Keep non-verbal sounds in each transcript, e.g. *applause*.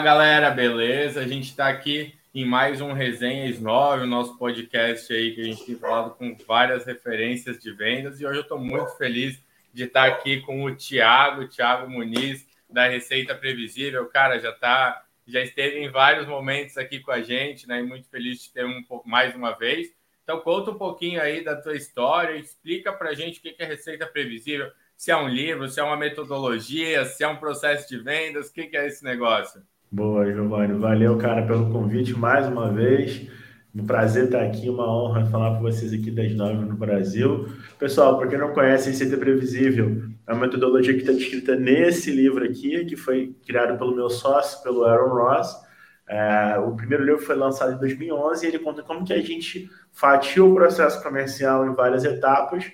Galera, beleza? A gente está aqui em mais um Resenhas 9, o nosso podcast aí que a gente tem falado com várias referências de vendas e hoje eu estou muito feliz de estar aqui com o Thiago, Thiago Muniz, da Receita Previsível. Cara, já tá, já esteve em vários momentos aqui com a gente, né? E muito feliz de ter um mais uma vez. Então conta um pouquinho aí da tua história, explica para a gente o que é Receita Previsível se é um livro, se é uma metodologia, se é um processo de vendas, o que é esse negócio? Boa, Giovanni. Valeu, cara, pelo convite mais uma vez. Um prazer estar aqui, uma honra falar com vocês aqui das nove no Brasil. Pessoal, para quem não conhece, Receita Previsível é uma metodologia que está descrita nesse livro aqui, que foi criado pelo meu sócio, pelo Aaron Ross. É, o primeiro livro foi lançado em 2011 e ele conta como que a gente fatia o processo comercial em várias etapas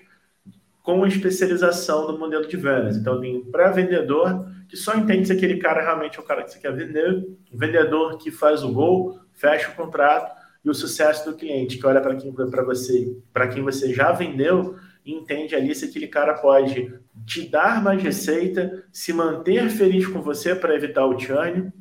com especialização no modelo de vendas. Então, tem pré-vendedor que só entende se aquele cara realmente é o cara que você quer vender, um vendedor que faz o gol, fecha o contrato e o sucesso do cliente, que olha para quem para você, para quem você já vendeu e entende ali se aquele cara pode te dar mais receita, se manter feliz com você para evitar o churn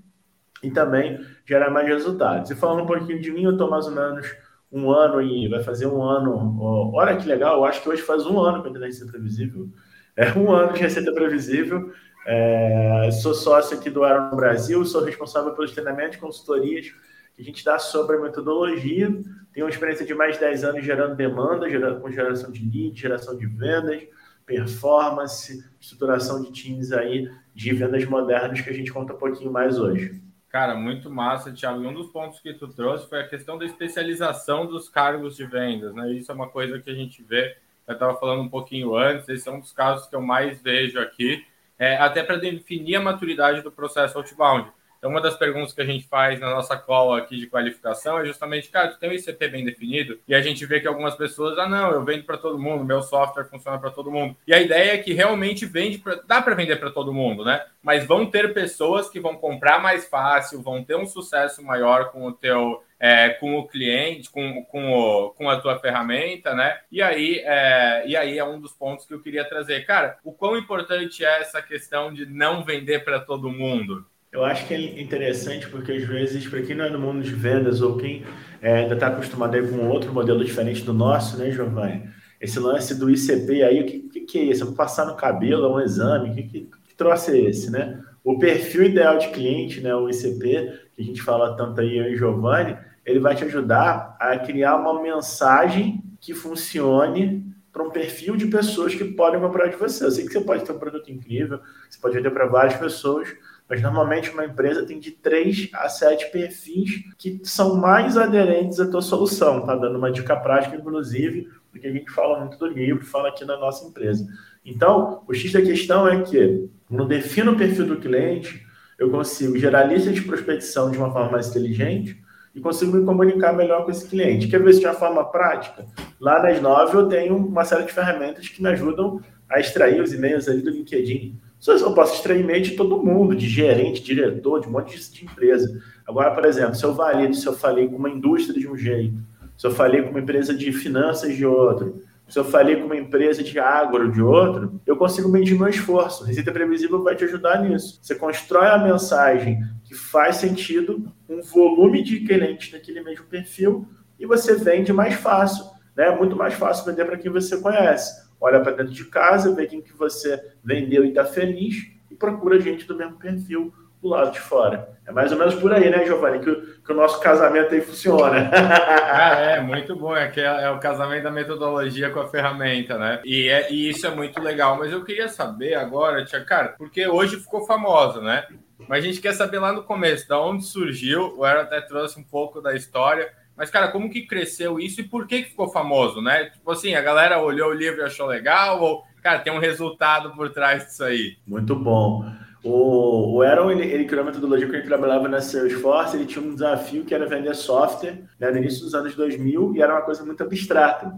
e também gerar mais resultados. E falando um pouquinho de mim, eu estou mais ou menos um ano e vai fazer um ano. olha que legal, eu acho que hoje faz um ano que eu tenho receita previsível. É um ano de receita previsível. É, sou sócio aqui do Aaron Brasil, sou responsável pelos treinamentos e consultorias que a gente dá sobre a metodologia. Tenho uma experiência de mais de 10 anos gerando demanda, gerando, com geração de leads, geração de vendas, performance, estruturação de times aí de vendas modernas que a gente conta um pouquinho mais hoje. Cara, muito massa, Thiago. E um dos pontos que tu trouxe foi a questão da especialização dos cargos de vendas, né? Isso é uma coisa que a gente vê, eu estava falando um pouquinho antes, esse é um dos casos que eu mais vejo aqui, é, até para definir a maturidade do processo outbound. Então, uma das perguntas que a gente faz na nossa call aqui de qualificação é justamente, cara, tu tem um ICP bem definido? E a gente vê que algumas pessoas, ah, não, eu vendo para todo mundo, meu software funciona para todo mundo. E a ideia é que realmente vende, pra, dá para vender para todo mundo, né? Mas vão ter pessoas que vão comprar mais fácil, vão ter um sucesso maior com o teu é, com o cliente, com, com, o, com a tua ferramenta, né? E aí, é, e aí é um dos pontos que eu queria trazer. Cara, o quão importante é essa questão de não vender para todo mundo? Eu acho que é interessante porque às vezes, para quem não é do mundo de vendas ou quem é, ainda está acostumado aí com outro modelo diferente do nosso, né, Giovanni? Esse lance do ICP aí, o que, que, que é isso? Eu vou passar no cabelo, é um exame, que, que, que é esse, né? O perfil ideal de cliente, né, o ICP, que a gente fala tanto aí, eu e Giovanni, ele vai te ajudar a criar uma mensagem que funcione para um perfil de pessoas que podem comprar de você. Eu sei que você pode ter um produto incrível, você pode vender para várias pessoas, mas normalmente uma empresa tem de 3 a 7 perfis que são mais aderentes à tua solução. Tá dando uma dica prática, inclusive, porque a gente fala muito do livro, fala aqui na nossa empresa. Então, o X da questão é que, quando defino o perfil do cliente, eu consigo gerar lista de prospecção de uma forma mais inteligente e consigo me comunicar melhor com esse cliente. Quer ver isso de uma forma prática? Lá nas 9 eu tenho uma série de ferramentas que me ajudam a extrair os e-mails ali do LinkedIn. Eu posso extrair de todo mundo, de gerente, diretor, de um monte de empresa. Agora, por exemplo, se eu valido, se eu falei com uma indústria de um jeito, se eu falei com uma empresa de finanças de outro, se eu falei com uma empresa de agro de outro, eu consigo medir meu esforço. Receita previsível vai te ajudar nisso. Você constrói a mensagem que faz sentido, um volume de clientes naquele mesmo perfil, e você vende mais fácil. Né? É muito mais fácil vender para quem você conhece olha para dentro de casa, vê quem que você vendeu e está feliz e procura gente do mesmo perfil do lado de fora. É mais ou menos por aí, né, Giovanni, que, que o nosso casamento aí funciona. *laughs* Ah, é, *laughs* muito bom. É que é, é, o casamento da metodologia com a ferramenta, né? E, é, e isso é muito legal. Mas eu queria saber agora, tia, cara, porque hoje ficou famosa, né? Mas a gente quer saber lá no começo, da onde surgiu. O Aaron até trouxe um pouco da história mas, cara, como que cresceu isso e por que, que ficou famoso, né? Tipo assim, a galera olhou o livro e achou legal, ou, cara, tem um resultado por trás disso aí? Muito bom. O, o Aaron, ele, ele criou uma metodologia que ele trabalhava na Salesforce, ele tinha um desafio que era vender software né, no início dos anos 2000 e era uma coisa muito abstrata.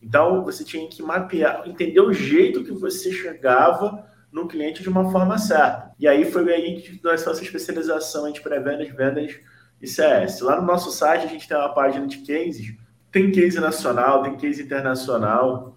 Então, você tinha que mapear, entender o jeito que você chegava no cliente de uma forma certa. E aí foi aí que nós fizemos especialização entre pré-vendas, vendas ICS. Lá no nosso site a gente tem uma página de cases, tem case nacional, tem case internacional.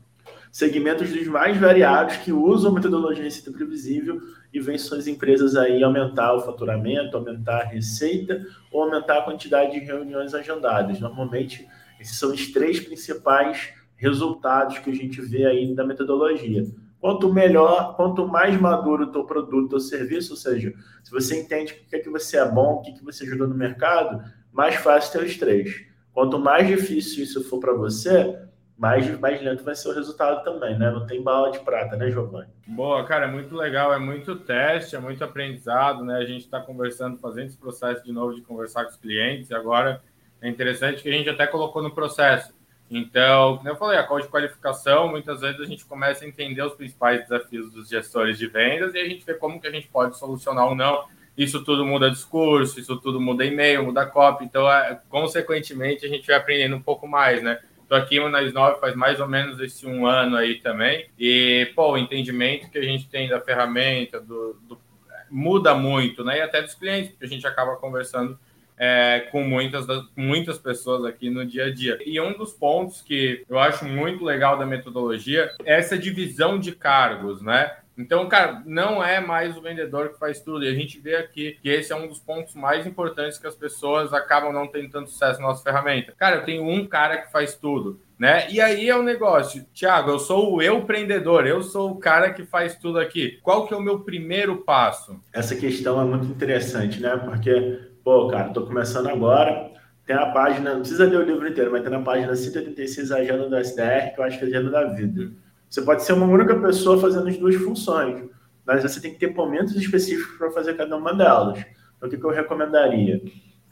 segmentos dos mais variados que usam metodologia receita previsível e vêm suas empresas aí aumentar o faturamento, aumentar a receita ou aumentar a quantidade de reuniões agendadas. Normalmente, esses são os três principais resultados que a gente vê aí da metodologia. Quanto melhor, quanto mais maduro o teu produto, o serviço, ou seja, se você entende o que é que você é bom, o que, é que você ajuda no mercado, mais fácil ter os três. Quanto mais difícil isso for para você, mais, mais lento vai ser o resultado também, né? Não tem bala de prata, né, Giovanni? Boa, cara, é muito legal, é muito teste, é muito aprendizado, né? A gente está conversando, fazendo esse processo de novo de conversar com os clientes, e agora é interessante que a gente até colocou no processo. Então, como eu falei, a call de qualificação, muitas vezes a gente começa a entender os principais desafios dos gestores de vendas e a gente vê como que a gente pode solucionar ou não. Isso tudo muda discurso, isso tudo muda e-mail, muda copy, então, é, consequentemente, a gente vai aprendendo um pouco mais, né? Estou aqui na S9 faz mais ou menos esse um ano aí também. E, pô, o entendimento que a gente tem da ferramenta do, do, muda muito, né? E até dos clientes, porque a gente acaba conversando é, com muitas, muitas pessoas aqui no dia a dia. E um dos pontos que eu acho muito legal da metodologia é essa divisão de cargos, né? Então, cara, não é mais o vendedor que faz tudo. E a gente vê aqui que esse é um dos pontos mais importantes que as pessoas acabam não tendo tanto sucesso na nossa ferramenta. Cara, eu tenho um cara que faz tudo. Né? E aí é o um negócio, Thiago, eu sou o eu empreendedor, eu sou o cara que faz tudo aqui. Qual que é o meu primeiro passo? Essa questão é muito interessante, né? Porque, pô, cara, tô começando agora, tem a página, não precisa ler o livro inteiro, mas tem na página 186 a agenda do SDR, que eu acho que é a agenda da vida. Você pode ser uma única pessoa fazendo as duas funções, mas você tem que ter momentos específicos para fazer cada uma delas. Então, o que, que eu recomendaria?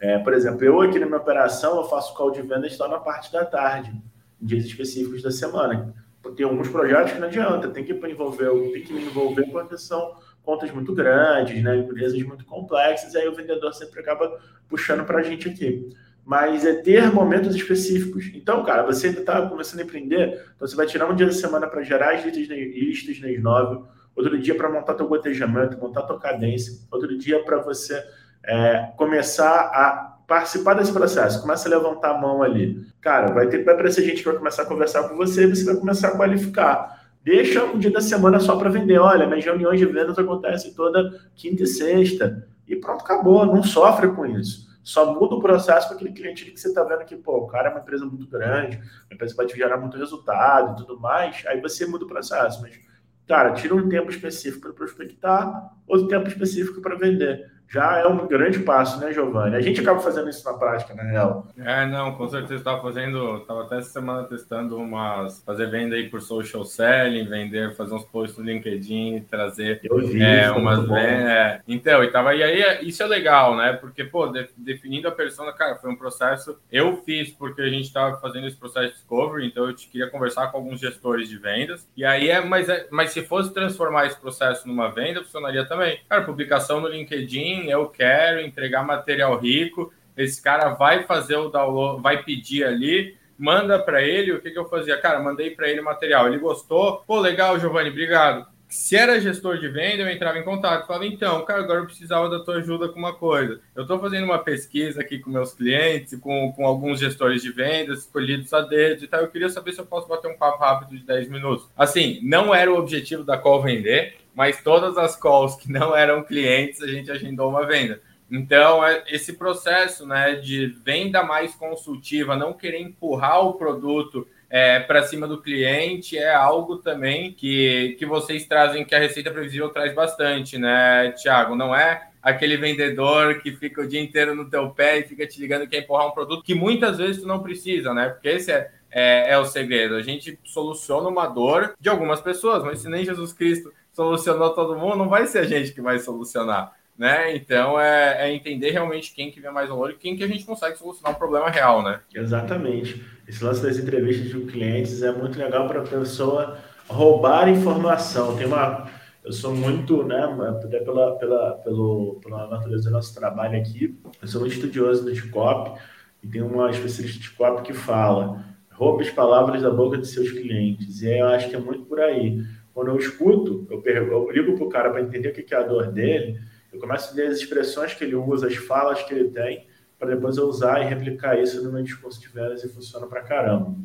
É, por exemplo, eu aqui na minha operação, eu faço call de vendas só na parte da tarde, em dias específicos da semana. Tem alguns projetos que não adianta, tem que envolver, tem que me envolver porque são contas muito grandes, né, empresas muito complexas, e aí o vendedor sempre acaba puxando para a gente aqui mas é ter momentos específicos. Então, cara, você ainda está começando a empreender, então você vai tirar um dia da semana para gerar as listas, listas na S9, outro dia para montar teu gotejamento, montar tua cadência, outro dia para você é, começar a participar desse processo, começa a levantar a mão ali. Cara, vai ter vai aparecer gente que vai começar a conversar com você e você vai começar a qualificar. Deixa um dia da semana só para vender. Olha, minhas reuniões de vendas acontecem toda quinta e sexta. E pronto, acabou. Não sofre com isso. Só muda o processo para aquele cliente que você está vendo que, pô, o cara é uma empresa muito grande, uma empresa vai te gerar muito resultado e tudo mais, aí você muda o processo. Mas, cara, tira um tempo específico para prospectar, outro tempo específico para vender já é um grande passo, né, Giovanni? A gente acaba fazendo isso na prática, na real. É, não, com certeza estava fazendo, estava até essa semana testando umas, fazer venda aí por social selling, vender, fazer uns posts no LinkedIn, trazer vi, é, umas é, Então, e tava e aí isso é legal, né? Porque pô, de, definindo a persona, cara, foi um processo. Eu fiz porque a gente estava fazendo esse processo de discovery, então eu queria conversar com alguns gestores de vendas. E aí é, mas é, mas se fosse transformar esse processo numa venda, funcionaria também. Cara, publicação no LinkedIn eu quero entregar material rico. Esse cara vai fazer o download, vai pedir ali, manda para ele. O que, que eu fazia? Cara, mandei para ele material. Ele gostou. Pô, legal, Giovanni, obrigado. Se era gestor de venda, eu entrava em contato. Falava, então, cara, agora eu precisava da tua ajuda com uma coisa. Eu estou fazendo uma pesquisa aqui com meus clientes, com, com alguns gestores de vendas, escolhidos a dedo e tal. Eu queria saber se eu posso bater um papo rápido de 10 minutos. Assim, não era o objetivo da call vender, mas todas as calls que não eram clientes, a gente agendou uma venda. Então, é esse processo né, de venda mais consultiva, não querer empurrar o produto é, para cima do cliente, é algo também que, que vocês trazem, que a Receita Previsível traz bastante, né, Tiago? Não é aquele vendedor que fica o dia inteiro no teu pé e fica te ligando que quer empurrar um produto que muitas vezes tu não precisa, né? Porque esse é, é, é o segredo. A gente soluciona uma dor de algumas pessoas, mas se nem Jesus Cristo solucionou todo mundo, não vai ser a gente que vai solucionar. Né? Então é, é, entender realmente quem que vê mais valor e quem que a gente consegue solucionar um problema real, né? Exatamente. Esse lance das entrevistas de clientes é muito legal para a pessoa roubar informação. Tem uma, eu sou muito, né, até pela, pela, pelo, pela natureza do nosso trabalho aqui, eu sou muito estudioso do TICOP e tem uma especialista de TICOP que fala roube as palavras da boca de seus clientes. E eu acho que é muito por aí. Quando eu escuto, eu, eu ligo para o cara para entender o que é a dor dele, eu começo a ler as expressões que ele usa, as falas que ele tem, para depois eu usar e replicar isso no meu discurso de vendas e funciona para caramba.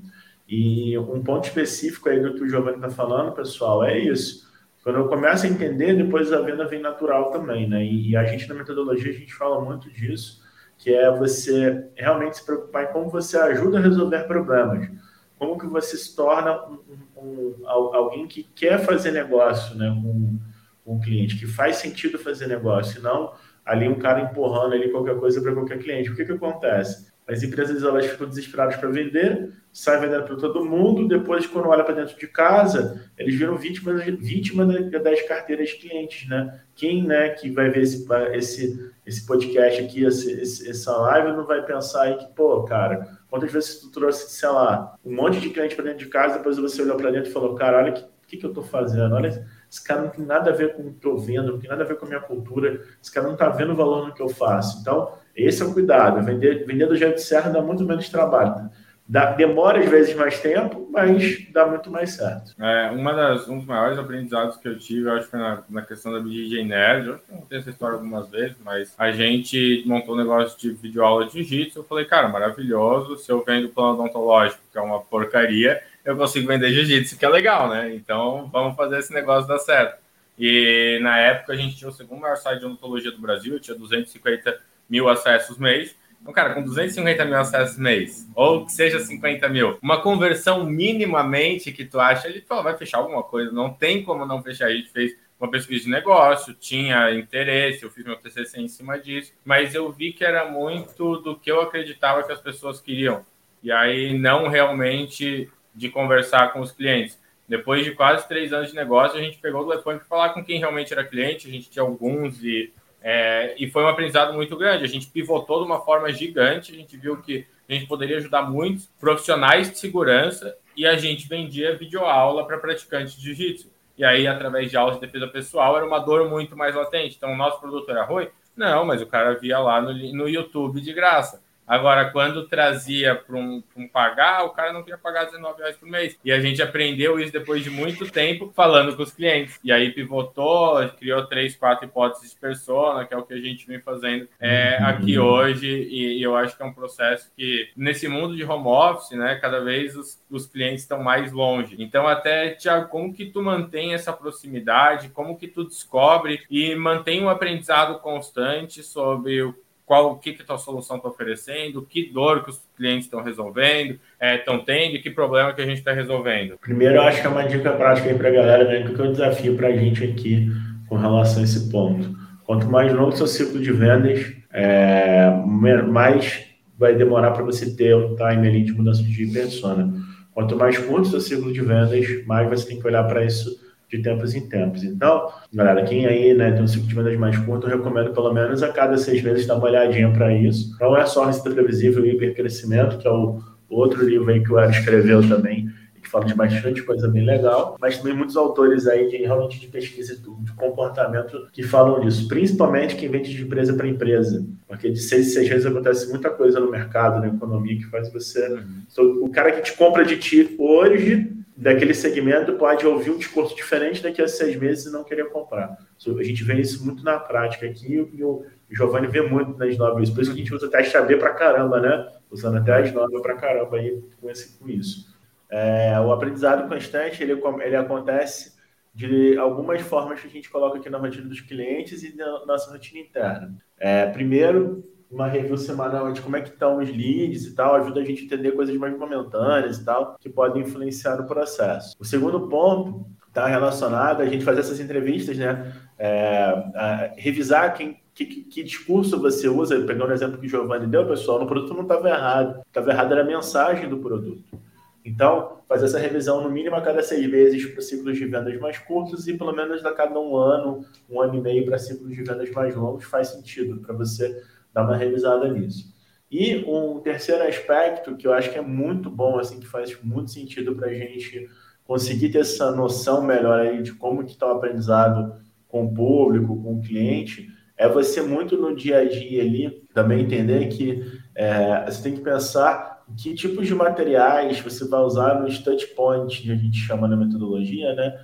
E um ponto específico aí do que o Giovanni está falando, pessoal, é isso. Quando eu começo a entender, depois a venda vem natural também, né? E, a gente na metodologia a gente fala muito disso, que é você realmente se preocupar em como você ajuda a resolver problemas, como que você se torna um, um, alguém que quer fazer negócio, né, com, com o cliente, que faz sentido fazer negócio, e não ali um cara empurrando ali qualquer coisa para qualquer cliente. O que que acontece? As empresas elas ficam desesperadas para vender, saem vendendo para todo mundo, depois, quando olha para dentro de casa, eles viram vítimas, vítima das carteiras de clientes, né? Quem né, que vai ver esse, esse, esse podcast aqui, esse, essa live, não vai pensar aí que, pô, cara, quantas vezes tu trouxe, sei lá, um monte de cliente para dentro de casa, depois você olhou para dentro e falou, cara, olha o que, que, que eu estou fazendo, olha esse cara não tem nada a ver com o que eu vendo, não tem nada a ver com a minha cultura, esse cara não está vendo o valor no que eu faço. Então, esse é o cuidado. Vender, vender do jeito certo dá muito menos trabalho. Dá, demora às vezes mais tempo, mas dá muito mais certo. É, uma das, um dos maiores aprendizados que eu tive, eu acho que foi na, na questão da BJ Nerd, eu contei essa história algumas vezes, mas a gente montou um negócio de videoaula de jiu-jitsu, eu falei, cara, maravilhoso, se eu vendo plano odontológico, que é uma porcaria, eu consigo vender jiu-jitsu, que é legal, né? Então, vamos fazer esse negócio dar certo. E na época a gente tinha o segundo maior site de odontologia do Brasil, tinha 250 mil acessos mês. Então, cara, com 250 mil acessos mês, ou que seja 50 mil, uma conversão minimamente que tu acha, ele fala, vai fechar alguma coisa, não tem como não fechar. A gente fez uma pesquisa de negócio, tinha interesse, eu fiz meu TCC em cima disso, mas eu vi que era muito do que eu acreditava que as pessoas queriam. E aí, não realmente de conversar com os clientes. Depois de quase três anos de negócio, a gente pegou o telefone para falar com quem realmente era cliente, a gente tinha alguns e é, e foi um aprendizado muito grande. A gente pivotou de uma forma gigante, a gente viu que a gente poderia ajudar muitos profissionais de segurança e a gente vendia videoaula para praticantes de jiu-jitsu. E aí, através de aulas de defesa pessoal, era uma dor muito mais latente. Então, o nosso produto era ruim? Não, mas o cara via lá no, no YouTube de graça. Agora, quando trazia para um, um, pagar, o cara não queria pagar 19 reais por mês. E a gente aprendeu isso depois de muito tempo falando com os clientes. E aí pivotou, criou três, quatro hipóteses de persona, que é o que a gente vem fazendo é, aqui hoje. E, e, eu acho que é um processo que, nesse mundo de home office, né, cada vez os, os clientes estão mais longe. Então, até, Tiago, como que tu mantém essa proximidade? Como que tu descobre e mantém um aprendizado constante sobre o qual o que, que a tua solução está oferecendo, que dor que os clientes estão resolvendo, estão é, tendo e que problema que a gente está resolvendo. Primeiro, eu acho que é uma dica prática aí para a galera, né? Que é o desafio para a gente aqui com relação a esse ponto. Quanto mais longo o seu ciclo de vendas, é, mais vai demorar para você ter o time ali de mudança de persona. Quanto mais curto o seu ciclo de vendas, mais você tem que olhar para isso de tempos em tempos. Então, galera, quem aí né, tem um ciclo de vendas mais curto, eu recomendo pelo menos a cada seis meses dar uma olhadinha para isso. Não é só Receita Previsível e Hipercrescimento, que é o outro livro aí que o Aaron escreveu também, que fala de bastante coisa bem legal, mas também muitos autores aí de realmente de pesquisa de comportamento que falam disso, principalmente quem vende de empresa para empresa, porque de seis em seis meses acontece muita coisa no mercado, na economia, que faz você... Uhum. O cara que te compra de ti hoje daquele segmento pode ouvir um discurso diferente daqui a seis meses e não querer comprar. A gente vê isso muito na prática aqui e o Giovanni vê muito nas novas. Por isso que a gente usa teste AB para caramba, né? Usando até as novas para caramba aí com, esse, com isso. É, o aprendizado constante ele, ele acontece de algumas formas que a gente coloca aqui na rotina dos clientes e na nossa rotina interna. É, primeiro, uma review semanal de como é que estão os leads e tal, ajuda a gente a entender coisas mais momentâneas e tal, que podem influenciar no processo. O segundo ponto está relacionado a gente fazer essas entrevistas, né? É, revisar quem, que, que, discurso você usa, pegando o exemplo que o Giovanni deu, pessoal, no produto não estava errado. Estava errado era a mensagem do produto. Então, fazer essa revisão no mínimo a cada seis meses para ciclos de vendas mais curtos e pelo menos a cada um ano, um ano e meio para ciclos de vendas mais longos faz sentido para você dar uma revisada nisso. E um terceiro aspecto que eu acho que é muito bom, assim, que faz muito sentido para a gente conseguir ter essa noção melhor aí de como que está o aprendizado com o público, com o cliente, é você muito no dia a dia ali também entender que é, você tem que pensar que tipos de materiais você vai usar nos touch points, que a gente chama na metodologia, né?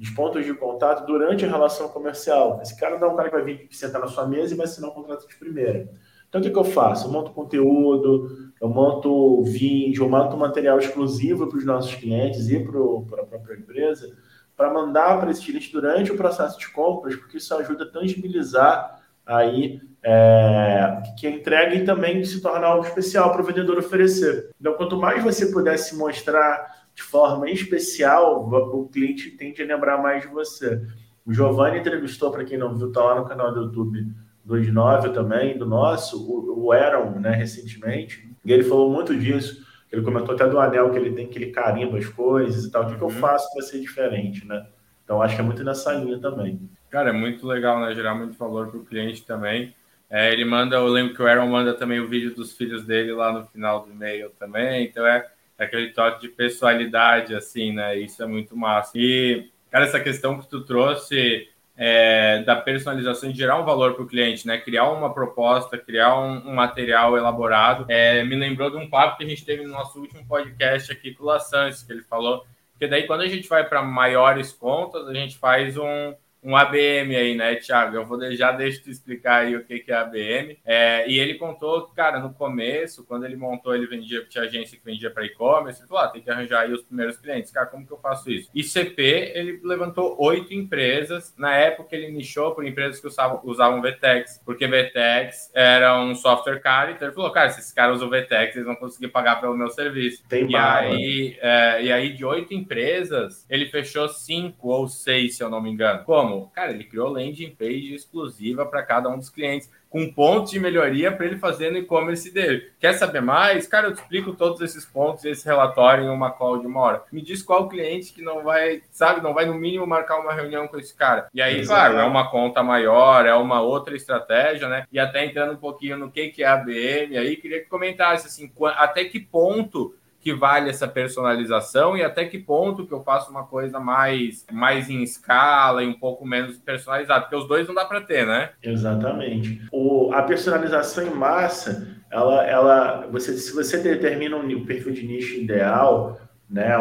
Os pontos de contato durante a relação comercial. Esse cara não é um cara que vai vir sentar na sua mesa e vai assinar um contrato de primeira. Então, o que, que eu faço? Eu monto conteúdo, eu monto vídeo, eu monto material exclusivo para os nossos clientes e para a própria empresa, para mandar para esse cliente durante o processo de compras, porque isso ajuda a tangibilizar aí é, que a entrega e também se tornar algo especial para o vendedor oferecer. Então, quanto mais você puder se mostrar de forma especial, o cliente tende a lembrar mais de você. O Giovanni entrevistou, para quem não viu, está lá no canal do YouTube do Inóvel também, do nosso, o, o Aaron, né, recentemente, e ele falou muito disso. Ele comentou até do anel que ele tem, que ele carimba as coisas e tal. O que, uhum. que eu uhum. faço para ser diferente, né? Então, acho que é muito nessa linha também. Cara, é muito legal, né? Gerar muito valor para o cliente também. É, ele manda, eu lembro que o Aaron manda também o vídeo dos filhos dele lá no final do e-mail também. Então, é aquele toque de pessoalidade, assim, né? Isso é muito massa. E, cara, essa questão que tu trouxe é, da personalização de gerar um valor para o cliente, né? Criar uma proposta, criar um, um material elaborado. É, me lembrou de um papo que a gente teve no nosso último podcast aqui com o Lassans, que ele falou. Porque daí, quando a gente vai para maiores contas, a gente faz um, um ABM aí, né, Thiago? Eu vou já deixa tu explicar aí o que, que é ABM. É, e ele contou, cara, no começo, quando ele montou, ele vendia, tinha agência que vendia para e-commerce, ele falou, ah, tem que arranjar aí os primeiros clientes. Cara, como que eu faço isso? ICP, ele levantou oito empresas. Na época, ele nichou por empresas que usavam, usavam VTEX, porque VTEX era um software caro, então ele falou, cara, se esses caras usam VTEX, eles vão conseguir pagar pelo meu serviço. Tem e, aí, é, e aí, de oito empresas, ele fechou cinco ou seis, se eu não me engano. Como? Como? Cara, ele criou landing page exclusiva para cada um dos clientes, com pontos de melhoria para ele fazer no e-commerce dele. Quer saber mais? Cara, eu te explico todos esses pontos esse relatório em uma call de uma hora. Me diz qual cliente que não vai, sabe, não vai no mínimo marcar uma reunião com esse cara. E aí, claro, é uma conta maior, é uma outra estratégia, né? E até entrando um pouquinho no que, que é a BM, aí queria que comentasse assim, até que ponto que vale essa personalização e até que ponto que eu faço uma coisa mais, mais em escala e um pouco menos personalizada, porque os dois não dá para ter, né? Exatamente. O, a personalização em massa, ela, ela, você, se você determina um perfil de nicho ideal, né,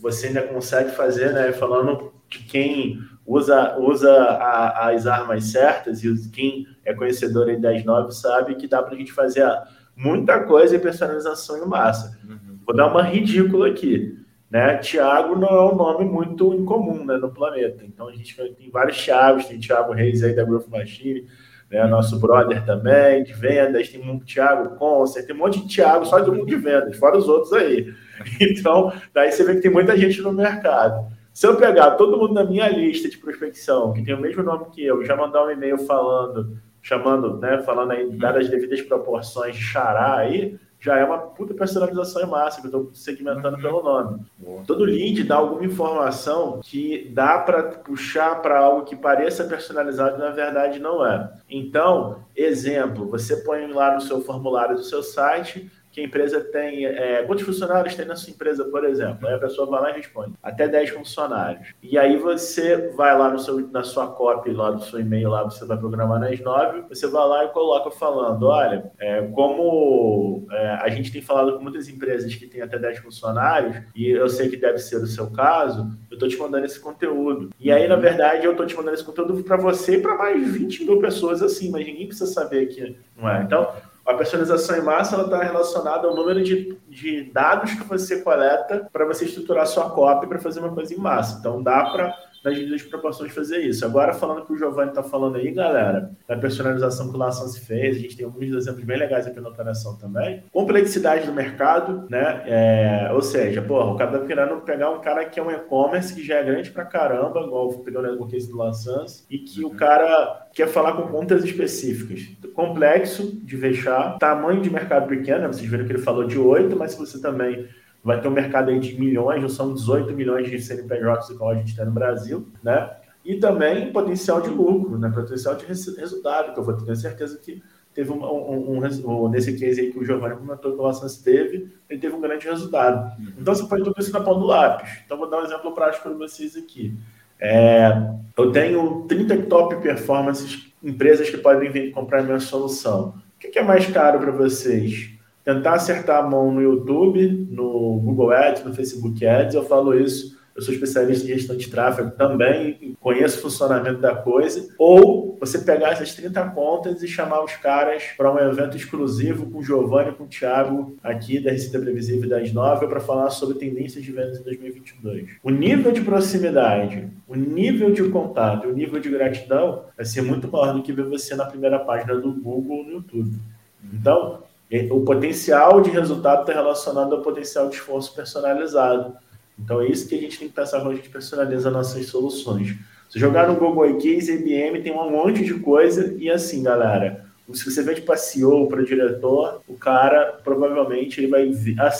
você ainda consegue fazer, né, falando de quem usa, usa a, as armas certas e quem é conhecedor das nove sabe que dá para a gente fazer muita coisa em personalização em massa. Uhum. Vou dar uma ridícula aqui. Né? Tiago não é um nome muito incomum né, no planeta. Então a gente tem vários Thiagos, tem Thiago Reis aí da Growth Machine, né, nosso brother também, de vendas, tem um Thiago Concer, tem um monte de Thiago só do mundo de vendas, fora os outros aí. *laughs* Então, daí você vê que tem muita gente no mercado. Se eu pegar todo mundo na minha lista de prospecção, que tem o mesmo nome que eu, já mandar um e-mail falando, chamando, né, falando aí, dadas as devidas proporções de xará aí, já é uma puta personalização em massa, que eu estou segmentando uhum. pelo nome. Boa. Todo lead dá alguma informação que dá para puxar para algo que pareça personalizado e na verdade não é. Então, exemplo, você põe lá no seu formulário do seu site que a empresa tem. É, quantos funcionários tem na sua empresa, por exemplo? Aí a pessoa vai lá e responde: até 10 funcionários. E aí você vai lá no seu, na sua copy, lá do seu e-mail, lá você vai programar nas 9, você vai lá e coloca falando: olha, é, como é, a gente tem falado com muitas empresas que têm até 10 funcionários, e eu sei que deve ser o seu caso, eu estou te mandando esse conteúdo. E aí, na verdade, eu estou te mandando esse conteúdo para você e para mais 20 mil pessoas assim, mas ninguém precisa saber que não é. Então, a personalização em massa está relacionada ao número de, de dados que você coleta para você estruturar sua cópia para fazer uma coisa em massa. Então, dá para nas devidas proporções fazer isso. Agora, falando que o Giovanni está falando aí, galera, da personalização que o Lação se fez, a gente tem alguns exemplos bem legais aqui na operação também. Complexidade do mercado, né? É, ou seja, porra, o cara tá querendo pegar um cara que é um e-commerce que já é grande pra caramba, igual pegando o case do Laçans, e que o cara quer falar com contas específicas. Complexo de fechar, tamanho de mercado pequeno, né? vocês viram que ele falou de 8, mas se você também vai ter um mercado aí de milhões, não são 18 milhões de CNPJs igual a gente tem no Brasil, né? E também potencial de lucro, né? Potencial de resultado, que eu vou ter certeza que teve um, um, um, um nesse case aí que o Giovanni comentou que o Lassans teve, ele teve um grande resultado. Uhum. Então você pode tudo isso na ponta do lápis. Então vou dar um exemplo prático para vocês aqui. É, eu tenho 30 top performances, empresas que podem vir comprar minha solução. O que é mais caro para vocês? Tentar acertar a mão no YouTube, no Google Ads, no Facebook Ads, eu falo isso. eu sou especialista em gestão de tráfego também, conheço o funcionamento da coisa, ou você pegar essas 30 contas e chamar os caras para um evento exclusivo com o Giovanni com o Thiago aqui da Receita Previsível das 9 para falar sobre tendências de vendas em 2022. O nível de proximidade, o nível de contato, o nível de gratidão vai ser muito maior do que ver você na primeira página do Google ou no YouTube. Então, o potencial de resultado está relacionado ao potencial de esforço personalizado. Então é isso que a gente tem que pensar quando a gente personaliza nossas soluções. Se jogar no Google Case, IBM tem um monte de coisa e assim, galera, se você vende para CEO, para diretor, o cara provavelmente ele vai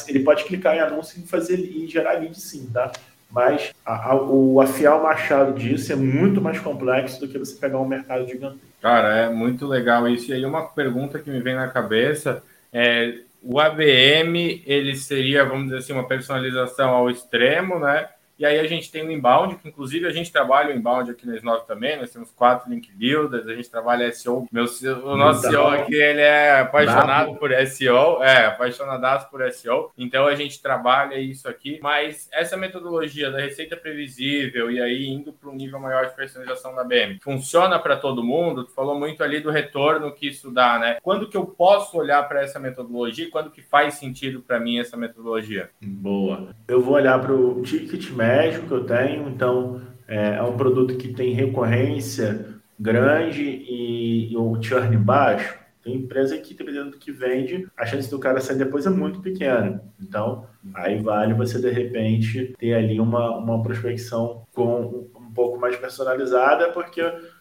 ele pode clicar em anúncio e fazer e gerar lead sim, tá? Mas a, a, o afiar o machado disso é muito mais complexo do que você pegar um mercado gigantesco. Cara, é muito legal isso. E aí uma pergunta que me vem na cabeça é o ABM ele seria, vamos dizer assim, uma personalização ao extremo, né? E aí a gente tem o inbound, que inclusive a gente trabalha o inbound aqui na S9 também, nós temos quatro link builders, a gente trabalha SEO. Meu, o nosso CEO aqui, ele é apaixonado por SEO, é, apaixonadaço por SEO, então a gente trabalha isso aqui, mas essa metodologia da receita previsível e aí indo para um nível maior de personalização da BM, funciona para todo mundo? Tu falou muito ali do retorno que isso dá, né? Quando que eu posso olhar para essa metodologia e quando que faz sentido para mim essa metodologia? Boa. Eu vou olhar para o ticket médio que eu tenho, então é, é um produto que tem recorrência grande e, e o churn baixo. Tem empresa que, dependendo do que vende, a chance do cara sair depois é muito pequena. Então, aí vale você, de repente, ter ali uma, uma prospecção com um pouco mais personalizada, porque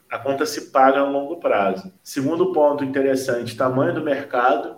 a conta se paga a longo prazo. Segundo ponto interessante, tamanho do mercado.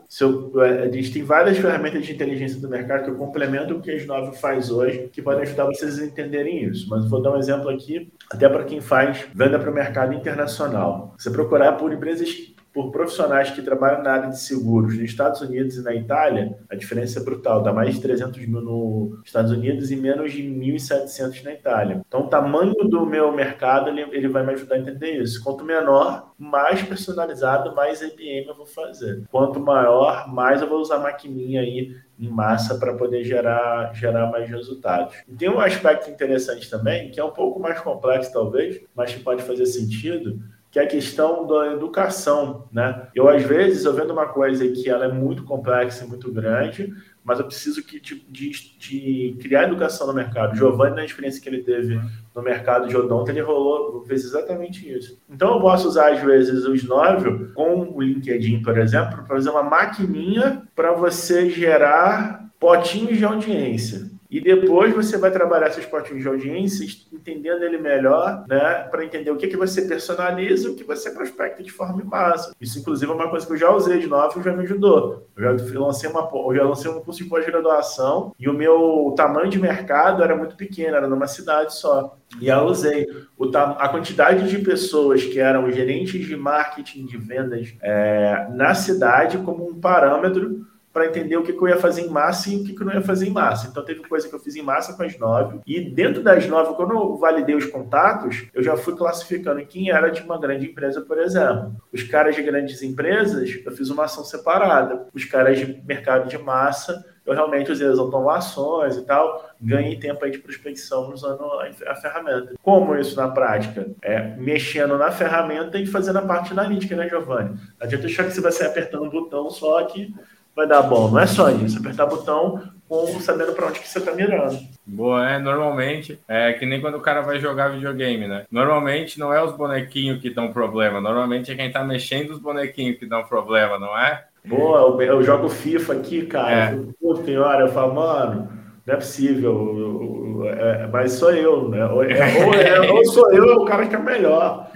A gente tem várias ferramentas de inteligência do mercado que eu complemento o que a S9 faz hoje, que podem ajudar vocês a entenderem isso. Mas vou dar um exemplo aqui, até para quem faz venda para o mercado internacional. Você procurar por empresas por profissionais que trabalham na área de seguros nos Estados Unidos e na Itália, a diferença é brutal. Dá mais de 300 mil nos Estados Unidos e menos de 1.700 na Itália. Então, o tamanho do meu mercado, ele, ele vai me ajudar a entender isso. Quanto menor, mais personalizado, mais IBM eu vou fazer. Quanto maior, mais eu vou usar maquininha aí em massa para poder gerar, gerar mais resultados. E tem um aspecto interessante também, que é um pouco mais complexo talvez, mas que pode fazer sentido, que é a questão da educação, né? Eu, às vezes, eu vendo uma coisa que ela é muito complexa e muito grande, mas eu preciso que, de, de, de, criar educação no mercado. Giovanni, na experiência que ele teve no mercado de odonto, ele rolou, fez exatamente isso. Então, eu posso usar, às vezes, os Snóvio com o LinkedIn, por exemplo, para fazer uma maquininha para você gerar potinhos de audiência. E depois você vai trabalhar seus potinhos de audiência, entendendo ele melhor, né? Para entender o que, que você personaliza o que você prospecta de forma em massa. Isso, inclusive, é uma coisa que eu já usei de novo e já me ajudou. Eu já lancei, uma, eu já lancei um curso de pós-graduação e o meu tamanho de mercado era muito pequeno, era numa cidade só. E eu usei o, a quantidade de pessoas que eram gerentes de marketing de vendas é, na cidade como um parâmetro para entender o que, que, eu ia fazer em massa e o que, que eu não ia fazer em massa. Então, teve coisa que eu fiz em massa com as nove. E dentro das nove, quando eu validei os contatos, eu já fui classificando quem era de uma grande empresa, por exemplo. Os caras de grandes empresas, eu fiz uma ação separada. Os caras de mercado de massa, eu realmente usei as automações e tal, ganhei tempo aí de prospecção usando a, ferramenta. Como isso na prática? É mexendo na ferramenta e fazendo a parte analítica, né, Giovanni? Não adianta achar que você vai sair apertando um botão só que vai dar bom. Não é só isso, apertar botão com sabendo para onde que você está mirando. Boa, é, normalmente, é que nem quando o cara vai jogar videogame, né? Normalmente não é os bonequinhos que dão problema, normalmente é quem está mexendo os bonequinhos que dão problema, não é? Boa, eu, eu jogo FIFA aqui, cara. É. Pô, senhora, eu falo, mano, não é possível, é, mas sou eu, né? Ou, é, ou, sou eu, o cara que é melhor.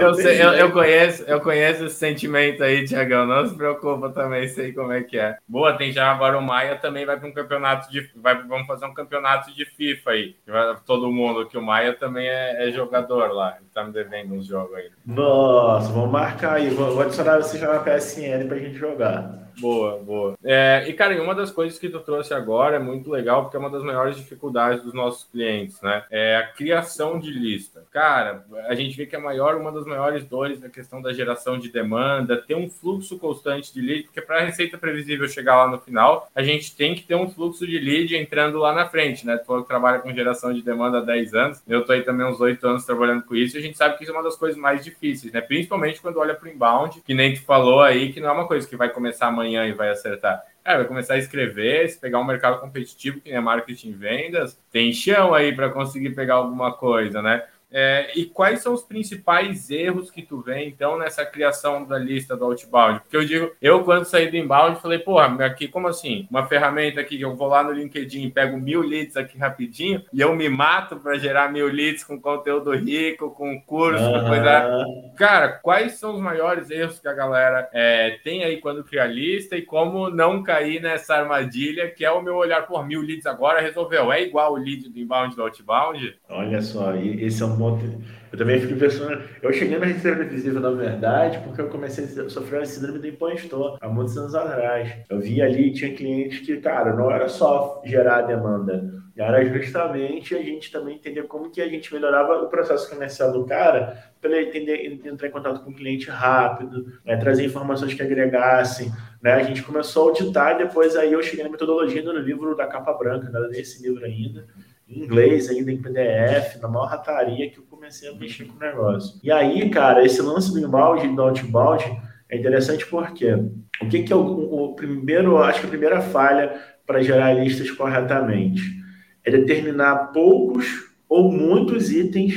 Eu, sei, eu, eu, conheço, eu conheço esse sentimento aí, Tiagão. Não se preocupa também, sei como é que é. Boa, tem já agora o Maia também vai para um campeonato de. Vai, vamos fazer um campeonato de FIFA aí. Todo mundo, que o Maia também é, é jogador lá. Ele tá me devendo uns jogos aí. Nossa, vamos marcar aí. Vou, vou adicionar você já na PSN pra gente jogar. Boa, boa. É, e, cara, uma das coisas que tu trouxe agora é muito legal, porque é uma das maiores dificuldades dos nossos clientes, né? É a criação de lista. cara, a gente vê que a maior, uma das maiores dores da questão da geração de demanda, ter um fluxo constante de lead, porque para a receita previsível chegar lá no final, a gente tem que ter um fluxo de lead entrando lá na frente, né? Tu trabalha com geração de demanda há 10 anos, eu tô aí também uns 8 anos trabalhando com isso, e a gente sabe que isso é uma das coisas mais difíceis, né? Principalmente quando olha para o inbound, que nem tu falou aí, que não é uma coisa que vai começar amanhã e vai acertar. É, vai começar a escrever, se pegar um mercado competitivo, que é marketing e vendas, tem chão aí para conseguir pegar alguma coisa, né? É, e quais são os principais erros que tu vê, então, nessa criação da lista do outbound? Porque eu digo, eu quando saí do inbound, falei, porra, aqui, como assim? Uma ferramenta aqui que eu vou lá no LinkedIn, pego mil leads aqui rapidinho e eu me mato para gerar mil leads com conteúdo rico, com curso, uhum. com coisa. Cara, quais são os maiores erros que a galera é, tem aí quando cria a lista e como não cair nessa armadilha que é o meu olhar, por mil leads agora resolveu? É igual o lead do inbound do outbound? Olha só, esse é um ponto. Eu também fico pensando. Eu cheguei na receita visível, na verdade, porque eu comecei a sofrer a síndrome do impostor há muitos anos atrás. Eu vi ali, tinha clientes que, cara, não era só gerar demanda, era justamente a gente também entender como que a gente melhorava o processo comercial do cara para ele entender, entrar em contato com o cliente rápido, né, trazer informações que agregassem. Né? A gente começou a auditar e depois aí eu cheguei na metodologia do livro da capa branca, não era nesse livro ainda em inglês, ainda em PDF, na maior rataria que eu comecei a mexer com o negócio. E aí, cara, esse lance do inbound e do outbound é interessante porque o que, que é o, o primeiro, acho que a primeira falha para gerar listas corretamente é determinar poucos ou muitos itens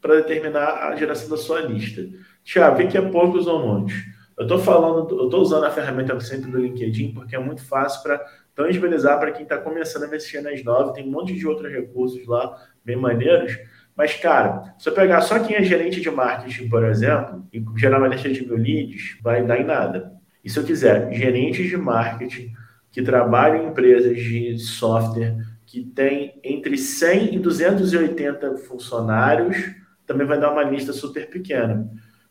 para determinar a geração da sua lista. Tiago, o que é poucos ou muitos? Eu estou falando, eu estou usando a ferramenta sempre do LinkedIn porque é muito fácil para tangibilizar para quem está começando a mexer nas nove. Tem um monte de outros recursos lá, bem maneiros. Mas, cara, se eu pegar só quem é gerente de marketing, por exemplo, e gerar uma lista de mil leads, vai dar em nada. E se eu quiser gerentes de marketing que trabalham em empresas de software que tem entre 100 e 280 funcionários, também vai dar uma lista super pequena.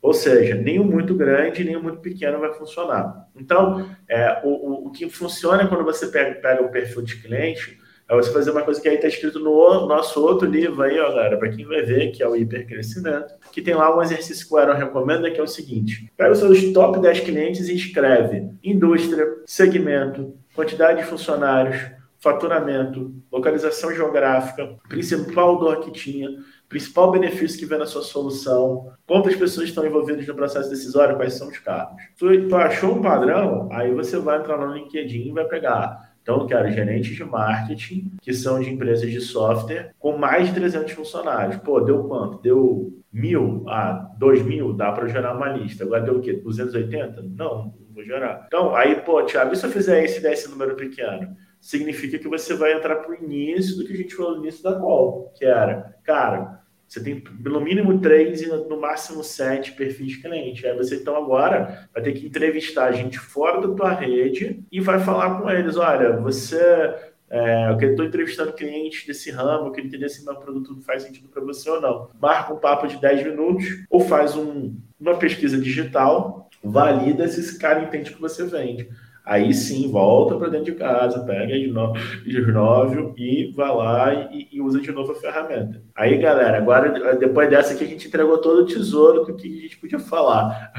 Ou seja, o muito grande, nem muito pequeno vai funcionar. Então, é, o, o, o, que funciona quando você pega, pega o perfil de cliente é você fazer uma coisa que aí está escrito no nosso outro livro aí, ó, galera, para quem vai ver, que é o hipercrescimento, que tem lá um exercício que o Aaron recomenda, que é o seguinte: pega os seus top 10 clientes e escreve indústria, segmento, quantidade de funcionários, faturamento, localização geográfica, principal dor que tinha, principal benefício que vem na sua solução, quantas pessoas estão envolvidas no processo decisório, quais são os cargos. Tu, tu achou um padrão, aí você vai entrar no LinkedIn e vai pegar. Então, eu quero gerentes de marketing, que são de empresas de software, com mais de 300 funcionários. Pô, deu quanto? Deu mil? Ah, dois mil? Dá para gerar uma lista. Agora deu o quê? 280? Não, não vou gerar. Então, aí, pô, Thiago, e se eu fizer esse desse número pequeno? Significa que você vai entrar para o início do que a gente falou no início da call, que era, cara, você tem pelo mínimo três e no máximo sete perfis de cliente. Aí você então agora vai ter que entrevistar a gente fora da tua rede e vai falar com eles, olha, você é, eu estou entrevistando clientes desse ramo, queria entender se meu produto faz sentido para você ou não. Marca um papo de 10 minutos ou faz um, uma pesquisa digital, valida se esse cara entende o que você vende. Aí sim, volta para dentro de casa, pega novo e vai lá e, e, usa de novo a ferramenta. Aí, galera, agora, depois dessa aqui, a gente entregou todo o tesouro do que a gente podia falar.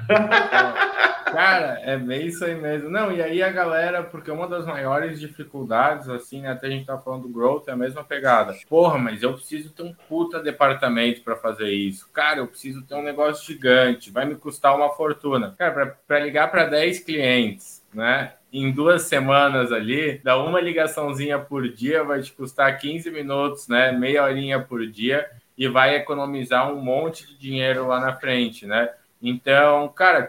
Cara, é bem isso aí mesmo. Não, e aí a galera, porque uma das maiores dificuldades, assim, né, até a gente tá falando do growth, é a mesma pegada. Porra, mas eu preciso ter um puta departamento para fazer isso. Cara, eu preciso ter um negócio gigante, vai me custar uma fortuna. Cara, para ligar para 10 clientes, né? Em duas semanas ali, dá uma ligaçãozinha por dia, vai te custar 15 minutos, né? Meia horinha por dia e vai economizar um monte de dinheiro lá na frente, né? Então, cara,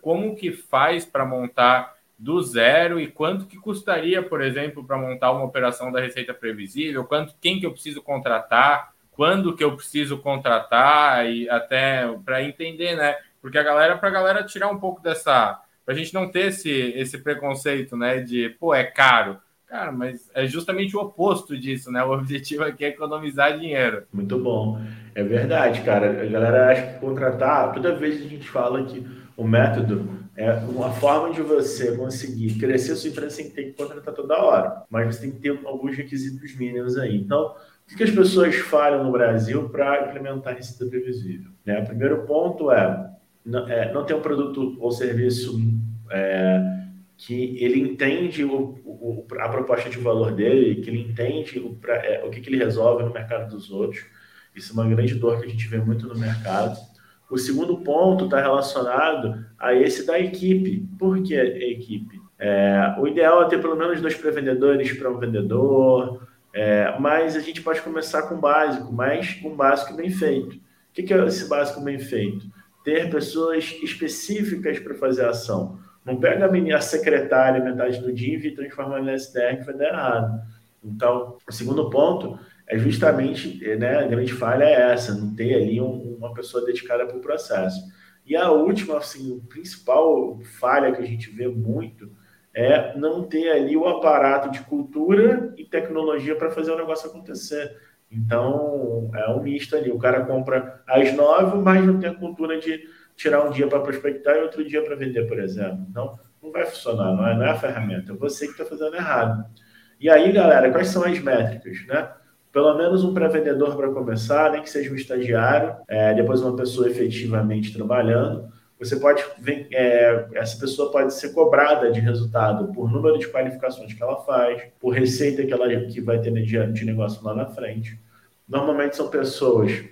como que faz para montar do zero e quanto que custaria, por exemplo, para montar uma operação da receita previsível? Quanto, quem que eu preciso contratar? Quando que eu preciso contratar e até para entender, né? Porque a galera, para a galera tirar um pouco dessa para a gente não ter esse, esse preconceito, né, de, pô, é caro. Cara, mas é justamente o oposto disso, né? O objetivo aqui é economizar dinheiro. Muito bom. É verdade, cara. A galera acha que contratar, toda vez a gente fala que o método é uma forma de você conseguir crescer sua empresa sem ter que contratar toda hora. Mas você tem que ter alguns requisitos mínimos aí. Então, O que as pessoas falham no Brasil para implementar receita previsível? Né? O primeiro ponto é não, é, não ter um produto ou serviço é, que ele entende o, o, a proposta de valor dele, que ele entende o, é, o que, que ele resolve no mercado dos outros. Isso é uma grande dor que a gente vê muito no mercado. O segundo ponto está relacionado a esse da equipe. Por que a equipe? É, o ideal é ter pelo menos dois pré-vendedores para um vendedor, é, mas a gente pode começar com o básico, mas um básico bem feito. O que, que é esse básico bem feito? Ter pessoas específicas para fazer a ação. Não pega a, menina, secretária metade do dia e transforma em SDR que vai dar errado. Então, o segundo ponto é justamente, né, a grande falha é essa, não ter ali um, uma pessoa dedicada para o processo. E a última, assim, principal falha que a gente vê muito é não ter ali o aparato de cultura e tecnologia para fazer o negócio acontecer. Então, é um misto ali. O cara compra às nove, mas não tem a cultura de tirar um dia para prospectar e outro dia para vender, por exemplo. Então, não vai funcionar, não é, não é a ferramenta, é você que está fazendo errado. E aí, galera, quais são as métricas, né? pelo menos um pré-vendedor para começar, nem que seja um estagiário, é, depois uma pessoa efetivamente trabalhando. Você pode, é, essa pessoa pode ser cobrada de resultado por número de qualificações que ela faz, por receita que ela que vai ter de, de negócio lá na frente. Normalmente são pessoas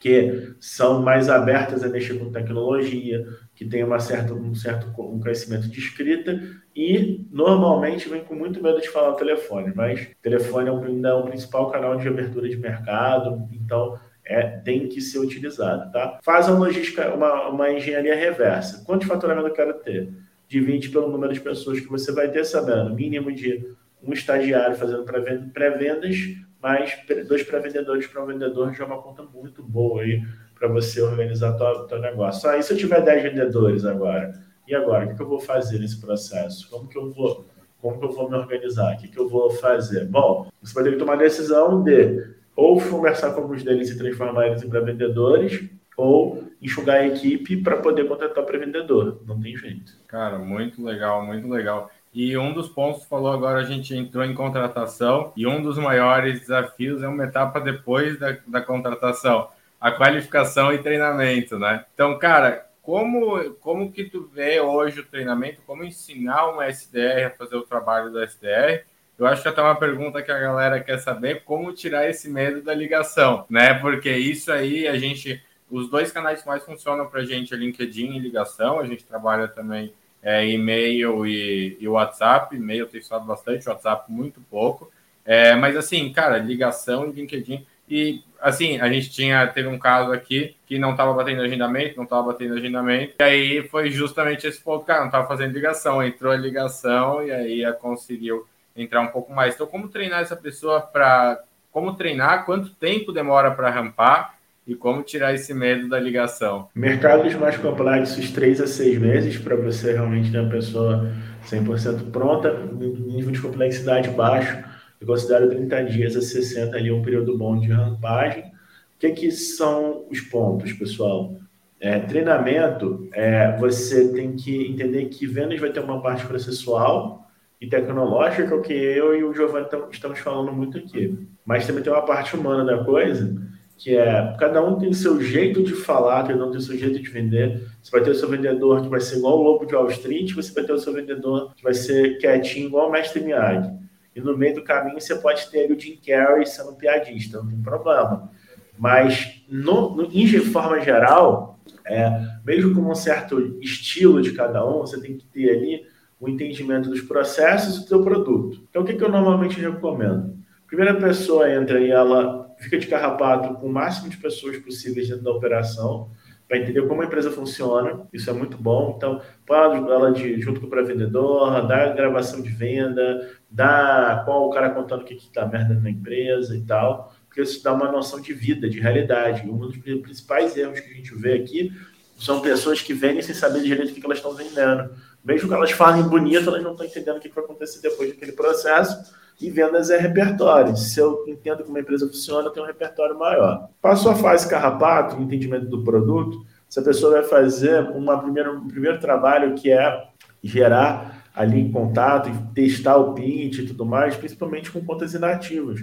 que são mais abertas a mexer com tecnologia, que têm uma certa, um certo um conhecimento de escrita e normalmente vem com muito medo de falar no telefone, mas telefone é um, é o principal canal de abertura de mercado, então é, tem que ser utilizado, tá? Faz uma logística, uma, uma engenharia reversa. Quanto de faturamento eu quero ter? Divide pelo número de pessoas que você vai ter, sabendo, mínimo de um estagiário fazendo pré-vendas, mais dois pré-vendedores para um vendedor já é uma conta muito boa aí para você organizar o teu negócio. Ah, e se eu tiver 10 vendedores agora? E agora, o que, que eu vou fazer nesse processo? Como que eu vou, como que eu vou me organizar? O que, que eu vou fazer? Bom, você vai ter que tomar a decisão de ou conversar com alguns deles e transformar eles em pré-vendedores, ou enxugar a equipe para poder contratar pré-vendedor. Não tem jeito. Cara, muito legal, muito legal. E um dos pontos falou agora, a gente entrou em contratação, e um dos maiores desafios é uma etapa depois da, da contratação a qualificação e treinamento, né? Então, cara, como, como que tu vê hoje o treinamento, como ensinar uma SDR a fazer o trabalho da SDR? Eu acho que até uma pergunta que a galera quer saber, como tirar esse medo da ligação, né? Porque isso aí a gente, os dois canais que mais funcionam para a gente é LinkedIn e ligação, a gente trabalha também é, e-mail e, e WhatsApp, e-mail tem usado bastante, WhatsApp muito pouco, é, mas assim, cara, ligação e LinkedIn e assim, a gente tinha teve um caso aqui que não estava batendo agendamento, não estava batendo agendamento. E aí foi justamente esse ponto, cara, não estava fazendo ligação, entrou a ligação e aí conseguiu entrar um pouco mais. Então, como treinar essa pessoa para como treinar, quanto tempo demora para rampar e como tirar esse medo da ligação? Mercados mais complexos, três a seis meses para você realmente ter uma pessoa 100% pronta, nível de complexidade baixo eu considero 30 dias a 60 ali um período bom de rampagem. O que, que são os pontos, pessoal? É, treinamento, é, você tem que entender que vendas vai ter uma parte processual e tecnológica, o que eu e o Giovanni estamos falando muito aqui. Mas também tem uma parte humana da coisa, que é cada um tem o seu jeito de falar, cada um tem o seu jeito de vender. Você vai ter o seu vendedor que vai ser igual o lobo de Wall Street, você vai ter o seu vendedor que vai ser quietinho igual o mestre Miyagi. E no meio do caminho você pode ter o Jim Carrey sendo piadista, não tem problema. Mas, no, no, em forma geral, é, mesmo com um certo estilo de cada um, você tem que ter ali o entendimento dos processos do seu produto. Então, o que, que eu normalmente recomendo? Primeira pessoa entra e ela fica de carrapato com o máximo de pessoas possíveis dentro da operação, para entender como a empresa funciona. Isso é muito bom. Então, fala ela de, junto com o pré-vendedor, dá gravação de venda, dá qual o cara contando o que está merda na empresa e tal, porque isso dá uma noção de vida, de realidade. Um dos principais erros que a gente vê aqui são pessoas que vendem sem saber direito o que elas estão vendendo. Mesmo que elas falem bonito, elas não estão entendendo o que vai acontecer depois daquele processo. E vendas é repertório. Se eu entendo como a empresa funciona, eu tenho um repertório maior. Passou a fase carrapato, entendimento do produto, essa pessoa vai fazer uma primeira, um primeiro trabalho que é gerar ali em contato, testar o pitch e tudo mais, principalmente com contas inativas.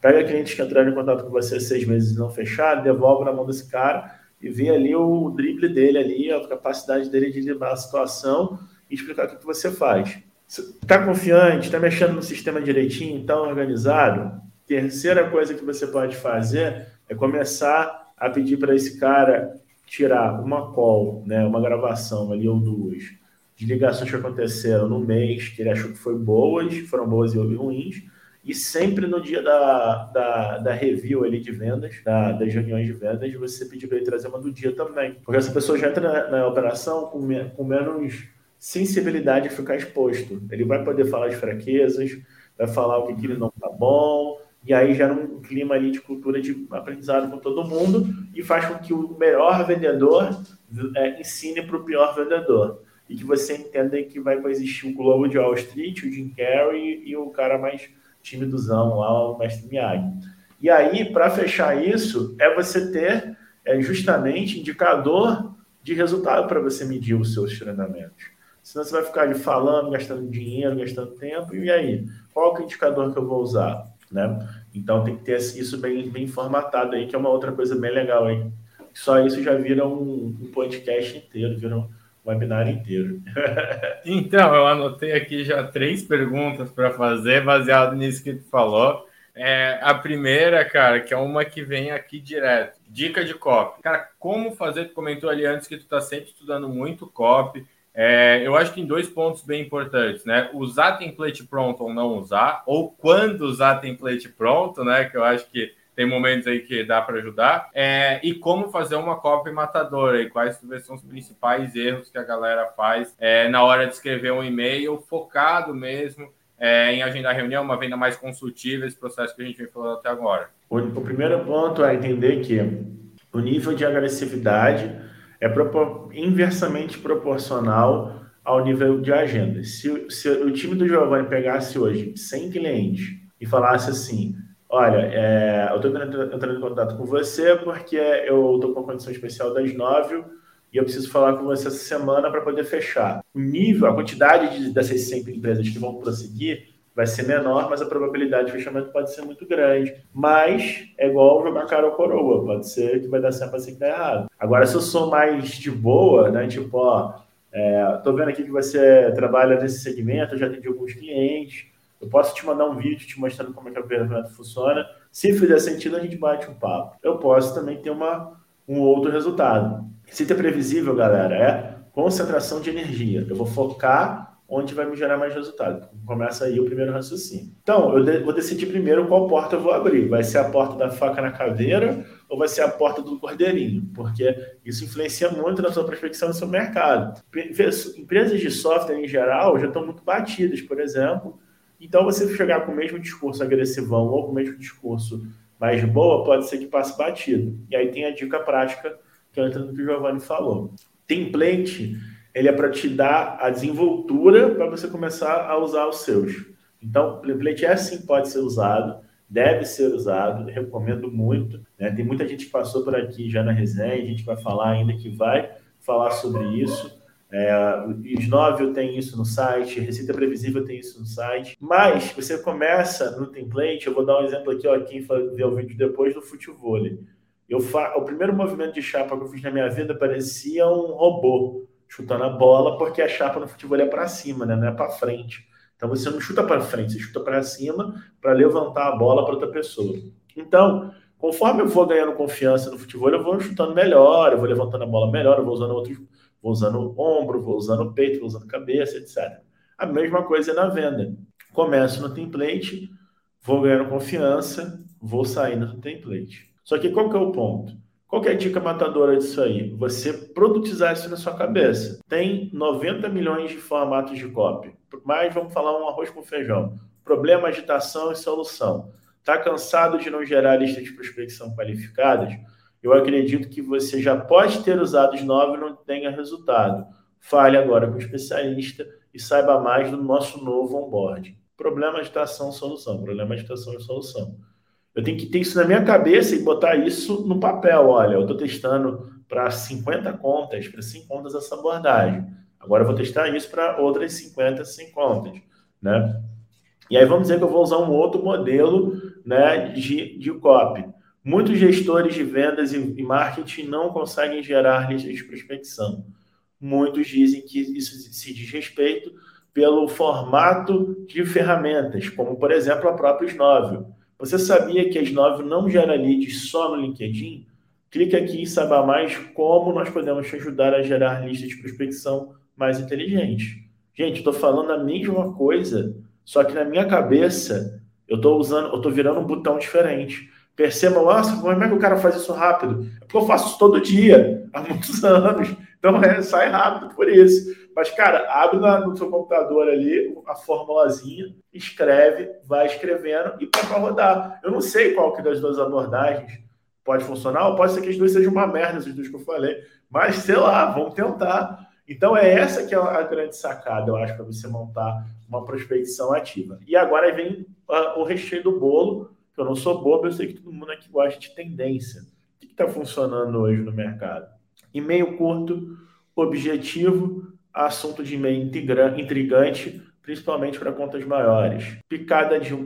Pega clientes que entraram em contato com você seis meses e não fecharam, devolve na mão desse cara e vê ali o drible dele ali, a capacidade dele de lidar a situação e explicar o que, você faz. Está confiante, está mexendo no sistema direitinho, está organizado? Terceira coisa que você pode fazer é começar a pedir para esse cara tirar uma call, né, uma gravação ali ou duas, de ligações que aconteceram no mês, que ele achou que foi boas, foram boas e ruins, e sempre no dia da, da, da review ali de vendas, da, das reuniões de vendas, você pedir para ele trazer uma do dia também. Porque essa pessoa já entra na, na operação com, me, com menos sensibilidade a ficar exposto. Ele vai poder falar as fraquezas, vai falar o que, que ele não tá bom, e aí gera um clima ali de cultura de aprendizado com todo mundo e faz com que o melhor vendedor é, ensine para o pior vendedor. E que você entenda que vai coexistir o Globo de Wall Street, o Jim Carrey e o cara mais timidozão lá, o mestre Miyagi. E aí, para fechar isso, é você ter é, justamente indicador de resultado para você medir os seus treinamentos. Senão você vai ficar ali falando, gastando dinheiro, gastando tempo, e aí? Qual é o indicador que eu vou usar? Né? Então tem que ter isso bem, bem formatado aí, que é uma outra coisa bem legal aí. Só isso já vira um, um podcast inteiro, vira um webinar inteiro. *laughs* então, eu anotei aqui já três perguntas para fazer, baseado nisso que tu falou. É, a primeira, cara, que é uma que vem aqui direto. Dica de copy. Cara, como fazer? Tu comentou ali antes que tu tá sempre estudando muito copy. É, eu acho que tem dois pontos bem importantes, né? Usar template pronto ou não usar, ou quando usar template pronto, né? Que eu acho que tem momentos aí que dá para ajudar. É, e como fazer uma cópia matadora e quais são os principais erros que a galera faz é, na hora de escrever um e-mail focado mesmo é, em agendar reunião, uma venda mais consultiva, esse processo que a gente vem falando até agora. O, o primeiro ponto é entender que o nível de agressividade é inversamente proporcional ao nível de agenda. Se, se o time do Giovanni pegasse hoje 100 clientes e falasse assim, Olha, é, eu estou entrando em contato com você porque eu estou com uma condição especial das nove e eu preciso falar com você essa semana para poder fechar. O nível, a quantidade de, dessas 100 empresas que vão prosseguir vai ser menor, mas a probabilidade de fechamento pode ser muito grande. Mas é igual jogar cara ou coroa, pode ser que vai dar certo, pode ser que dá errado. Agora, se eu sou mais de boa, né, tipo, ó, é, tô vendo aqui que você trabalha nesse segmento, eu já atendi alguns clientes, eu posso te mandar um vídeo te mostrando como é que a ferramenta funciona. Se fizer sentido, a gente bate um papo. Eu posso também ter uma, um outro resultado. Se ter previsível, galera, é concentração de energia. Eu vou focar onde vai me gerar mais resultado. Começa aí o primeiro raciocínio. Então, eu de vou decidir primeiro qual porta eu vou abrir. Vai ser a porta da faca na caveira ou vai ser a porta do cordeirinho? Porque isso influencia muito na sua prospecção no seu mercado. Empresas de software em geral já estão muito batidas, por exemplo, então, você chegar com o mesmo discurso agressivão ou com o mesmo discurso mais boa, pode ser que passe batido. E aí tem a dica prática que o Giovanni falou. Template, ele é para te dar a desenvoltura para você começar a usar os seus. Então, template é sim, pode ser usado, deve ser usado, recomendo muito. Né? Tem muita gente que passou por aqui já na resenha, a gente vai falar ainda que vai falar sobre isso. É, o Snóvio tem isso no site, Receita Previsível tem isso no site. Mas você começa no template, eu vou dar um exemplo aqui, ó, quem vê o vídeo depois do futebol. Eu fa... O primeiro movimento de chapa que eu fiz na minha vida parecia um robô chutando a bola, porque a chapa no futebol é para cima, né? não é para frente. Então você não chuta para frente, você chuta para cima para levantar a bola para outra pessoa. Então, conforme eu vou ganhando confiança no futebol, eu vou chutando melhor, eu vou levantando a bola melhor, eu vou usando outros vou usando ombro, vou usando peito, vou usando cabeça, etc. A mesma coisa é na venda. Começo no template, vou ganhando confiança, vou saindo do template. Só que qual que é o ponto? Qual é a dica matadora disso aí? Você produtizar isso na sua cabeça. Tem 90 milhões de formatos de copy, mas vamos falar um arroz com feijão. Problema, agitação e solução. Está cansado de não gerar listas de prospecção qualificadas? Eu acredito que você já pode ter usado os nove e não tenha resultado. Fale agora com o especialista e saiba mais do nosso novo onboard. Problema de tração, solução. Problema de tração e solução. Eu tenho que ter isso na minha cabeça e botar isso no papel. Olha, eu estou testando para 50 contas, para 5 contas essa abordagem. Agora eu vou testar isso para outras 50, 100 contas. Né? E aí vamos dizer que eu vou usar um outro modelo né, de, de copy. Muitos gestores de vendas e marketing não conseguem gerar listas de prospecção. Muitos dizem que isso se diz respeito pelo formato de ferramentas, como por exemplo a própria Snovel. Você sabia que a Snovel não gera leads só no LinkedIn? Clique aqui e saiba mais como nós podemos te ajudar a gerar listas de prospecção mais inteligentes. Gente, estou falando a mesma coisa, só que na minha cabeça eu estou usando, eu estou virando um botão diferente. Percebam, nossa, como é que o cara faz isso rápido? É porque eu faço isso todo dia, há muitos *laughs* anos. Então *laughs* é, sai rápido por isso. Mas, cara, abre na, no seu computador ali a formulazinha, escreve, vai escrevendo e para rodar. Eu não sei qual que das duas abordagens pode funcionar, ou pode ser que as duas sejam uma merda, essas duas que eu falei. Mas, sei lá, vamos tentar. Então, é essa que é a grande sacada, eu acho, para você montar uma prospecção ativa. E agora vem uh, o recheio do bolo, que eu não sou bobo, eu sei que todo mundo aqui gosta de tendência. O que está funcionando hoje no mercado? E-mail curto, objetivo, assunto de e-mail intrigante, principalmente para contas maiores. Picada de um,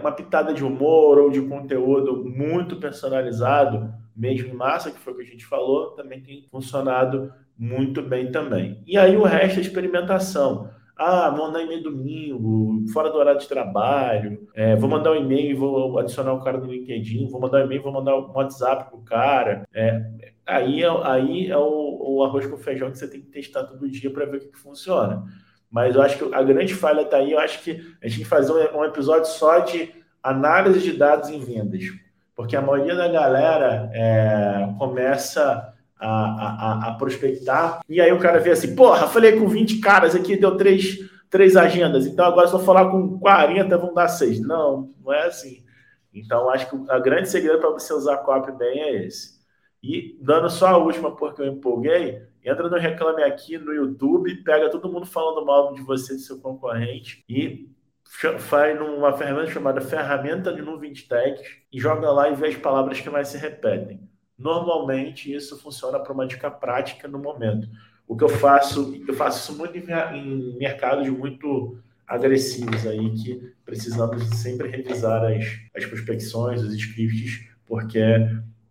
uma pitada de humor ou de conteúdo muito personalizado, mesmo em massa, que foi o que a gente falou, também tem funcionado muito bem também. E aí o resto é experimentação. Ah, vou mandar e-mail domingo, fora do horário de trabalho. É, vou mandar um e-mail e vou adicionar o cara no LinkedIn. Vou mandar um e-mail, vou mandar um WhatsApp pro cara. É, aí é, aí é o, o, arroz com feijão que você tem que testar todo dia para ver o que, que, funciona. Mas eu acho que a grande falha está aí. Eu acho que a gente tem que fazer um, um episódio só de análise de dados em vendas. Porque a maioria da galera é, começa a, a, a, prospectar. E aí o cara vê assim, porra, falei com 20 caras aqui, deu três, três agendas, então agora eu falar com 40, vão dar seis. Não, não é assim. Então, acho que o grande segredo para você usar a bem é esse. E dando só a última, porque eu empolguei, entra no Reclame Aqui no YouTube, pega todo mundo falando mal de você, de seu concorrente, e faz numa ferramenta chamada Ferramenta de Nuvem de Tags e joga lá e vê as palavras que mais se repetem. Normalmente isso funciona para uma dica prática no momento. O que eu faço, eu faço isso muito em, em mercados muito agressivos aí, que precisamos sempre revisar as, as prospecções, os scripts, porque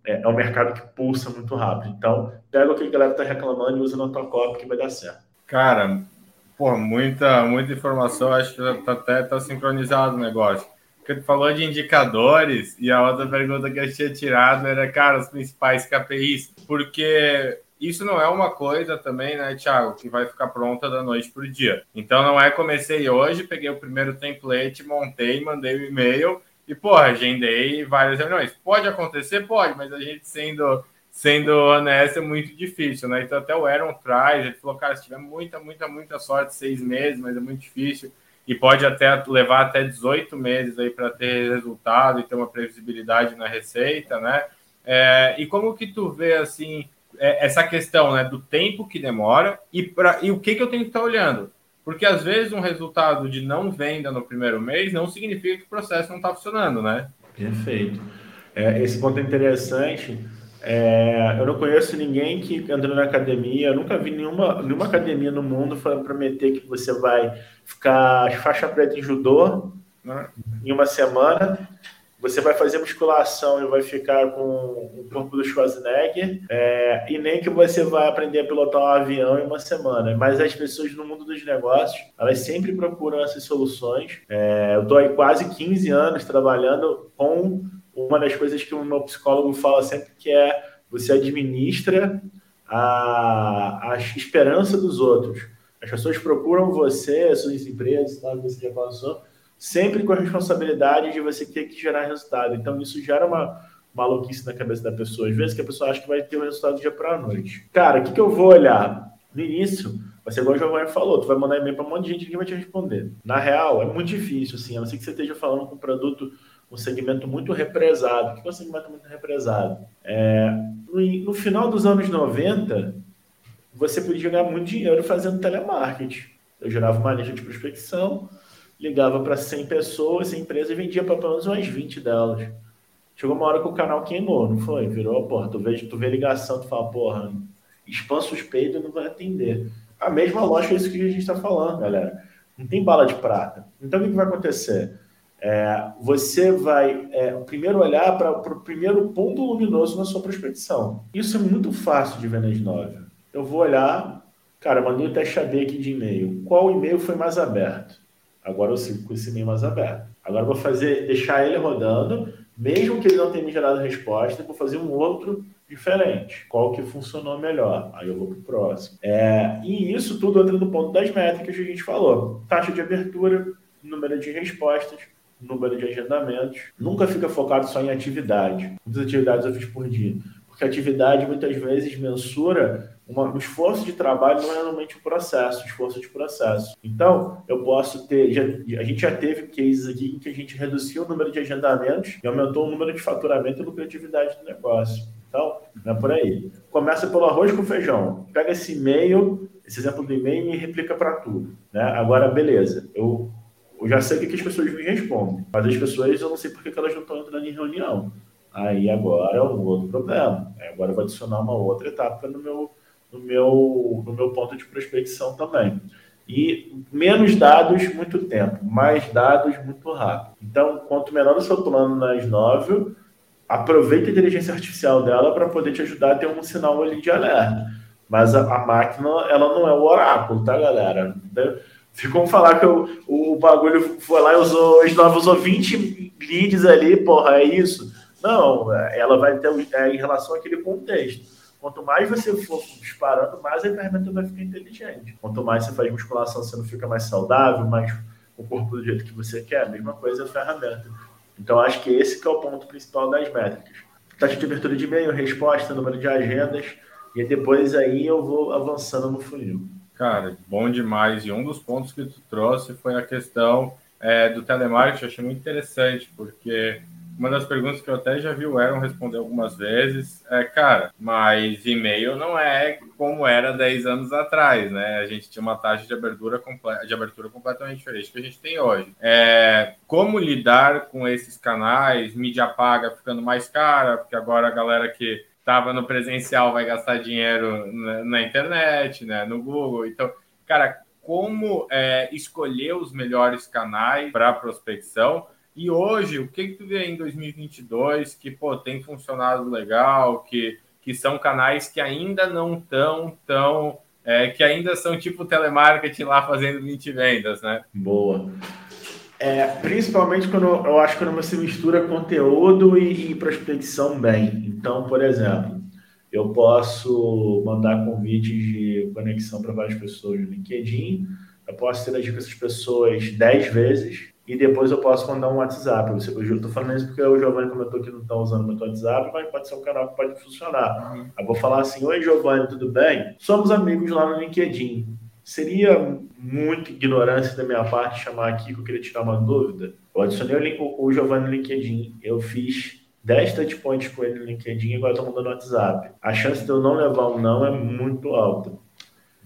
é, é um mercado que pulsa muito rápido. Então, pega o que a galera está reclamando e usa na tua cópia que vai dar certo. Cara, pô, muita, muita informação, acho que tá, até tá sincronizado o negócio. Porque tu falou de indicadores e a outra pergunta que eu tinha tirado era, cara, os principais KPIs, porque isso não é uma coisa também, né, Thiago, que vai ficar pronta da noite para o dia. Então não é comecei hoje, peguei o primeiro template, montei, mandei o um e-mail e, porra, agendei várias reuniões. Pode acontecer? Pode, mas a gente sendo, sendo honesto é muito difícil, né? Então, até o Aaron traz, ele falou, cara, se tiver muita, muita, muita sorte, seis meses, mas é muito difícil. E pode até levar até 18 meses aí para ter resultado e ter uma previsibilidade na receita, né? É, e como que tu vê, assim, é, essa questão, né, do tempo que demora e, pra, e o que, que eu tenho que estar tá olhando? Porque às vezes um resultado de não venda no primeiro mês não significa que o processo não está funcionando, né? Perfeito. É, esse ponto é interessante. É, eu não conheço ninguém que entrou na academia, eu nunca vi nenhuma, nenhuma academia no mundo prometer que você vai ficar faixa preta em judô né, em uma semana você vai fazer musculação e vai ficar com o corpo do Schwarzenegger, é, e nem que você vai aprender a pilotar um avião em uma semana. Mas as pessoas no mundo dos negócios, elas sempre procuram essas soluções. É, eu estou aí quase 15 anos trabalhando com uma das coisas que o meu psicólogo fala sempre, que é você administra a, a esperança dos outros. As pessoas procuram você, as suas empresas, que você já passou, sempre com a responsabilidade de você ter que gerar resultado. Então, isso gera uma maluquice na cabeça da pessoa. Às vezes que a pessoa acha que vai ter o resultado do dia para a noite. Cara, o que, que eu vou olhar? No início, vai ser igual o Giovanni falou, tu vai mandar e-mail para um monte de gente que vai te responder. Na real, é muito difícil, assim, a não ser que você esteja falando com um produto, um segmento muito represado. O que é um segmento muito represado? É, no, no final dos anos 90, você podia ganhar muito dinheiro fazendo telemarketing. Eu gerava uma lista de prospecção, ligava para 100 pessoas, 100 empresas e vendia para pelo menos umas 20 delas. Chegou uma hora que o canal queimou, não foi? Virou a porta. Tu vê, tu vê ligação, tu fala, porra, spam suspeito não vai atender. A mesma lógica é isso que a gente está falando, galera. Não tem bala de prata. Então, o que vai acontecer? É, você vai é, primeiro olhar para o primeiro ponto luminoso na sua prospecção. Isso é muito fácil de ver nas nove. Eu vou olhar, cara, mandei o teste aqui de e-mail. Qual e-mail foi mais aberto? Agora eu sigo com esse e-mail mais aberto. Agora eu vou fazer, deixar ele rodando, mesmo que ele não tenha me gerado resposta, vou fazer um outro diferente. Qual que funcionou melhor? Aí eu vou para o próximo. É, e isso tudo entra no ponto das métricas que a gente falou. Taxa de abertura, número de respostas, número de agendamentos. Nunca fica focado só em atividade. Quantas atividades eu fiz por dia? Porque atividade muitas vezes mensura uma, o esforço de trabalho não é realmente um processo, um esforço de processo. Então, eu posso ter. Já, a gente já teve cases aqui em que a gente reduziu o número de agendamentos e aumentou o número de faturamento e lucratividade do negócio. Então, é por aí. Começa pelo arroz com feijão. Pega esse e-mail, esse exemplo do e-mail e replica para tudo. Né? Agora, beleza. Eu, eu já sei o que as pessoas me respondem, mas as pessoas eu não sei por que elas não estão entrando em reunião. Aí agora é um outro problema. Agora eu vou adicionar uma outra etapa no meu, no meu, no meu ponto de prospecção também. E menos dados, muito tempo. Mais dados, muito rápido. Então, quanto menor o seu plano nas nove, aproveita a inteligência artificial dela para poder te ajudar a ter um sinal ali de alerta. Mas a, a, máquina, ela não é o oráculo, tá, galera? Ficou falar que o, bagulho foi lá e usou, Snova usou 20 leads ali, porra, é isso? Não, ela vai ter é, em relação àquele contexto. Quanto mais você for disparando, mais a ferramenta vai ficar inteligente. Quanto mais você faz musculação, você não fica mais saudável, mais o corpo do jeito que você quer. A mesma coisa a ferramenta. Então, acho que esse que é o ponto principal das métricas. Taxa de abertura de e-mail, resposta, número de agendas, e depois aí eu vou avançando no funil. Cara, bom demais. E um dos pontos que tu trouxe foi a questão é, do telemarketing. Eu achei muito interessante, porque uma das perguntas que eu até já vi o Aaron responder algumas vezes é, cara, mas e-mail não é como era 10 anos atrás, né? A gente tinha uma taxa de abertura, de abertura completamente diferente que a gente tem hoje. É, como lidar com esses canais, mídia paga ficando mais cara, porque agora a galera que estava no presencial vai gastar dinheiro na, na, internet, né, no Google. Então, cara, como é, escolher os melhores canais para prospecção? E hoje, o que, que tu vê em 2022 que pô, tem funcionado legal, que, que são canais que ainda não estão tão. É, que ainda são tipo telemarketing lá fazendo 20 vendas, né? Boa. É, principalmente quando eu acho que quando você mistura conteúdo e, e prospecção bem. Então, por exemplo, eu posso mandar convites de conexão para várias pessoas no LinkedIn, eu posso interagir com essas pessoas 10 vezes e depois eu posso mandar um WhatsApp. Eu estou falando isso porque o Giovanni comentou que não está usando o meu WhatsApp, mas pode ser um canal que pode funcionar. Uhum. Eu vou falar assim: Oi, Giovanni, tudo bem? Somos amigos lá no LinkedIn. Seria muito ignorância da minha parte chamar aqui que eu queria tirar uma dúvida. Eu adicionei o, link, o Giovanni no LinkedIn, eu fiz 10 touchpoints com ele no LinkedIn e agora estou mandando no WhatsApp. A chance de eu não levar um não é muito alta.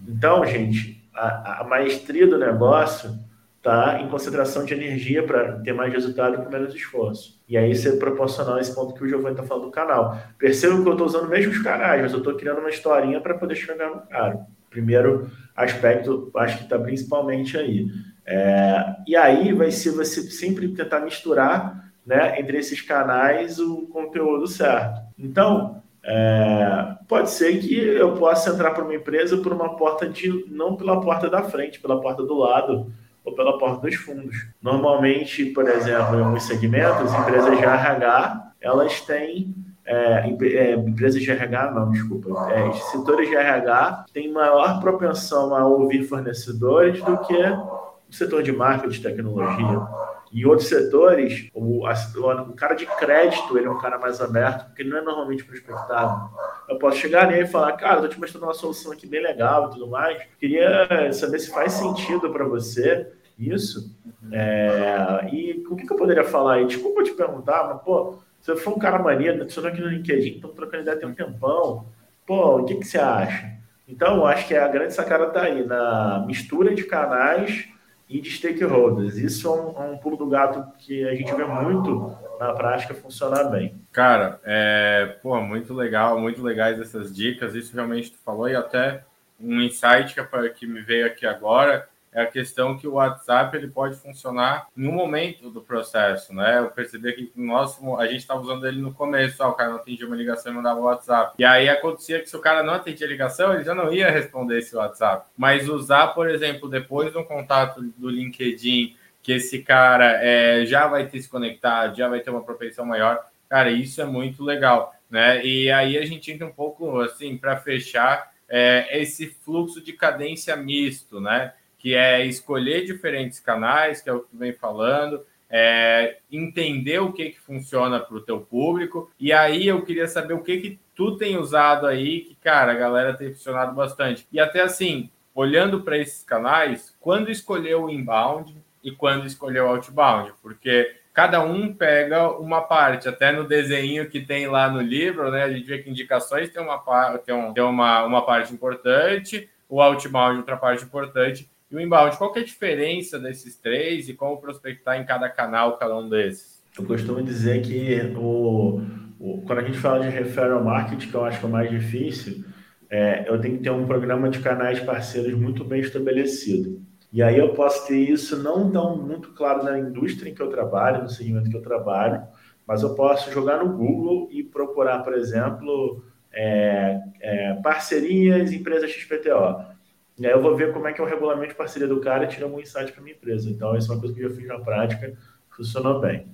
Então, gente, a, a maestria do negócio tá em concentração de energia para ter mais resultado com menos esforço. E aí você proporcionar esse ponto que o Giovanni está falando do canal. Percebam que eu estou usando mesmo os canais, mas eu estou criando uma historinha para poder chegar no cara. Primeiro aspecto, acho que está principalmente aí. É, e aí vai ser você sempre tentar misturar né, entre esses canais o conteúdo certo. Então, é, pode ser que eu possa entrar para uma empresa por uma porta de, não pela porta da frente, pela porta do lado, ou pela porta dos fundos. Normalmente, por exemplo, em alguns segmentos, empresas de RH, elas têm é, é, empresas de RH, não, desculpa, é, setores de RH têm maior propensão a ouvir fornecedores do que o setor de marketing de tecnologia. Em outros setores, o, o, cara de crédito ele é um cara mais aberto, porque ele não é normalmente prospectado. Eu posso chegar nele e falar, cara, estou te mostrando uma solução aqui bem legal e tudo mais. Queria saber se faz sentido para você isso. É, e o que, que, eu poderia falar aí? Desculpa te perguntar, mas, pô, você foi um cara maneiro, adicionou aqui no LinkedIn, estamos trocando ideia tem um tempão. Pô, o que, que você acha? Então, acho que a grande sacada está aí, na mistura de canais e de stakeholders. Isso é um, é um, pulo do gato que a gente vê muito na prática funcionar bem. Cara, é, pô, muito legal, muito legais essas dicas. Isso realmente tu falou e até um insight que, que me veio aqui agora é a questão que o WhatsApp ele pode funcionar no momento do processo, né? Eu percebi que nosso, a gente estava usando ele no começo, ó, o cara não atendia uma ligação e mandava o WhatsApp. E aí acontecia que se o cara não atendia a ligação, ele já não ia responder esse WhatsApp. Mas usar, por exemplo, depois de um contato do LinkedIn, que esse cara é, já vai ter se conectado, já vai ter uma propensão maior, cara, isso é muito legal, né? E aí a gente entra um pouco assim para fechar é, esse fluxo de cadência misto, né? Que é escolher diferentes canais, que é o que tu vem falando, é, entender o que, que funciona para o teu público. E aí eu queria saber o que, que tu tem usado aí, que, cara, a galera tem funcionado bastante. E até assim, olhando para esses canais, quando escolher o inbound e quando escolher o outbound, porque cada um pega uma parte, até no desenho que tem lá no livro, né? A gente vê que indicações tem uma, tem um, tem uma, uma parte importante, o outbound outra parte importante, e o inbound, qual que é a diferença desses três e como prospectar em cada canal cada um desses? Eu costumo dizer que o, o quando a gente fala de referral marketing, que eu acho que é o mais difícil, é, eu tenho que ter um programa de canais parceiros muito bem estabelecido. E aí eu posso ter isso não tão muito claro na indústria em que eu trabalho, no segmento que eu trabalho, mas eu posso jogar no Google e procurar, por exemplo, é, é, parcerias empresas XPTO. E aí eu vou ver como é que é o regulamento de parceria do cara e tirar um insight para minha empresa. Então, isso é uma coisa que eu já fiz na prática, funcionou bem.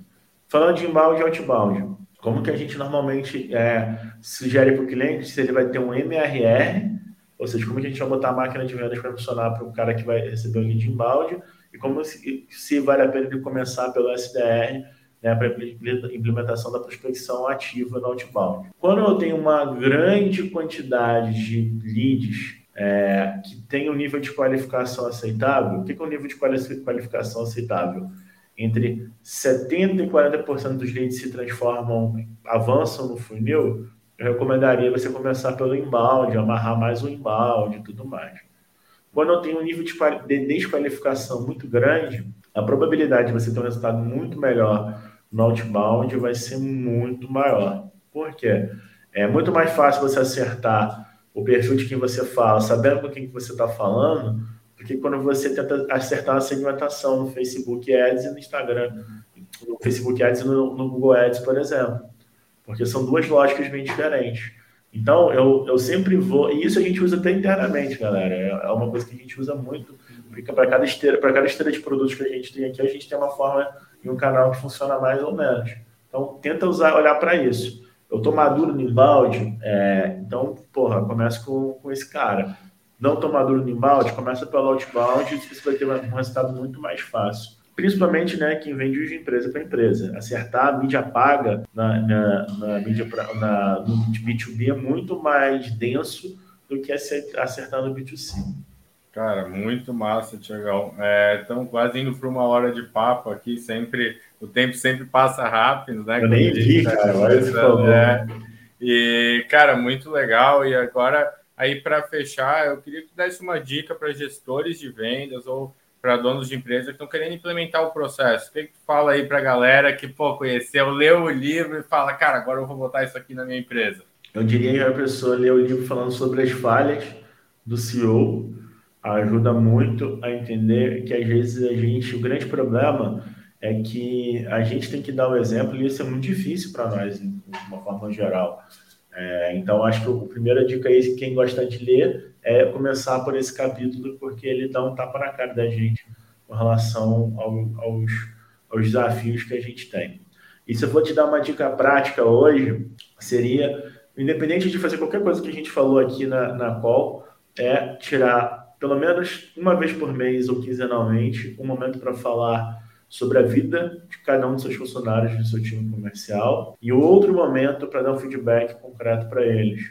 Falando de inbound e outbound, como que a gente normalmente é, sugere para o cliente se ele vai ter um MRR, ou seja, como que a gente vai botar a máquina de vendas para funcionar para o cara que vai receber o lead inbound, e como se, se vale a pena ele começar pelo SDR, né, para implementação da prospecção ativa no outbound. Quando eu tenho uma grande quantidade de leads é, que tem um nível de qualificação aceitável. O que é um nível de qualificação aceitável? Entre 70% e 40% dos leads se transformam, avançam no funil, eu recomendaria você começar pelo inbound, amarrar mais o inbound e tudo mais. Quando eu tenho um nível de desqualificação muito grande, a probabilidade de você ter um resultado muito melhor no outbound vai ser muito maior. Por quê? É muito mais fácil você acertar o perfil de quem você fala, sabendo com quem você está falando, do que quando você tenta acertar a segmentação no Facebook Ads e no Instagram, no Facebook Ads e no, no Google Ads, por exemplo. Porque são duas lógicas bem diferentes. Então, eu, eu sempre vou. E isso a gente usa até internamente, galera. É, é uma coisa que a gente usa muito. Porque para cada esteira, para cada esteira de produtos que a gente tem aqui, a gente tem uma forma e um canal que funciona mais ou menos. Então, tenta usar, olhar para isso eu tô maduro no embalde, é, então, porra, começa com, com esse cara. Não tô maduro no embalde, começa pelo outbound, você vai ter um resultado muito mais fácil. Principalmente, né, quem vende de empresa para empresa. Acertar a mídia paga na, na, na mídia pra, na, no B2B é muito mais denso do que acertar no B2C. Cara, muito massa, Tiagão. É, quase indo para uma hora de papo aqui, sempre o tempo sempre passa rápido, né? Eu nem vi, tá cara, olha esse é. E, cara, muito legal. E agora, aí para fechar, eu queria que desse uma dica para gestores de vendas ou para donos de empresa que estão querendo implementar o processo. O que, que tu fala aí para a galera que, pô, conheceu, leu o livro e fala, cara, agora eu vou botar isso aqui na minha empresa? Eu diria que a pessoa lê o livro falando sobre as falhas do CEO ajuda muito a entender que às vezes a gente, o grande problema é que a gente tem que dar o exemplo e isso é muito difícil para nós, de uma forma geral. É, então, acho que a primeira dica aí, quem gosta de ler, é começar por esse capítulo, porque ele dá um tapa na cara da gente com relação ao, aos, aos desafios que a gente tem. E se eu for te dar uma dica prática hoje, seria, independente de fazer qualquer coisa que a gente falou aqui na, na call, é tirar pelo menos uma vez por mês ou quinzenalmente um momento para falar sobre a vida de cada um dos seus funcionários do seu time comercial e outro momento para dar um feedback concreto para eles.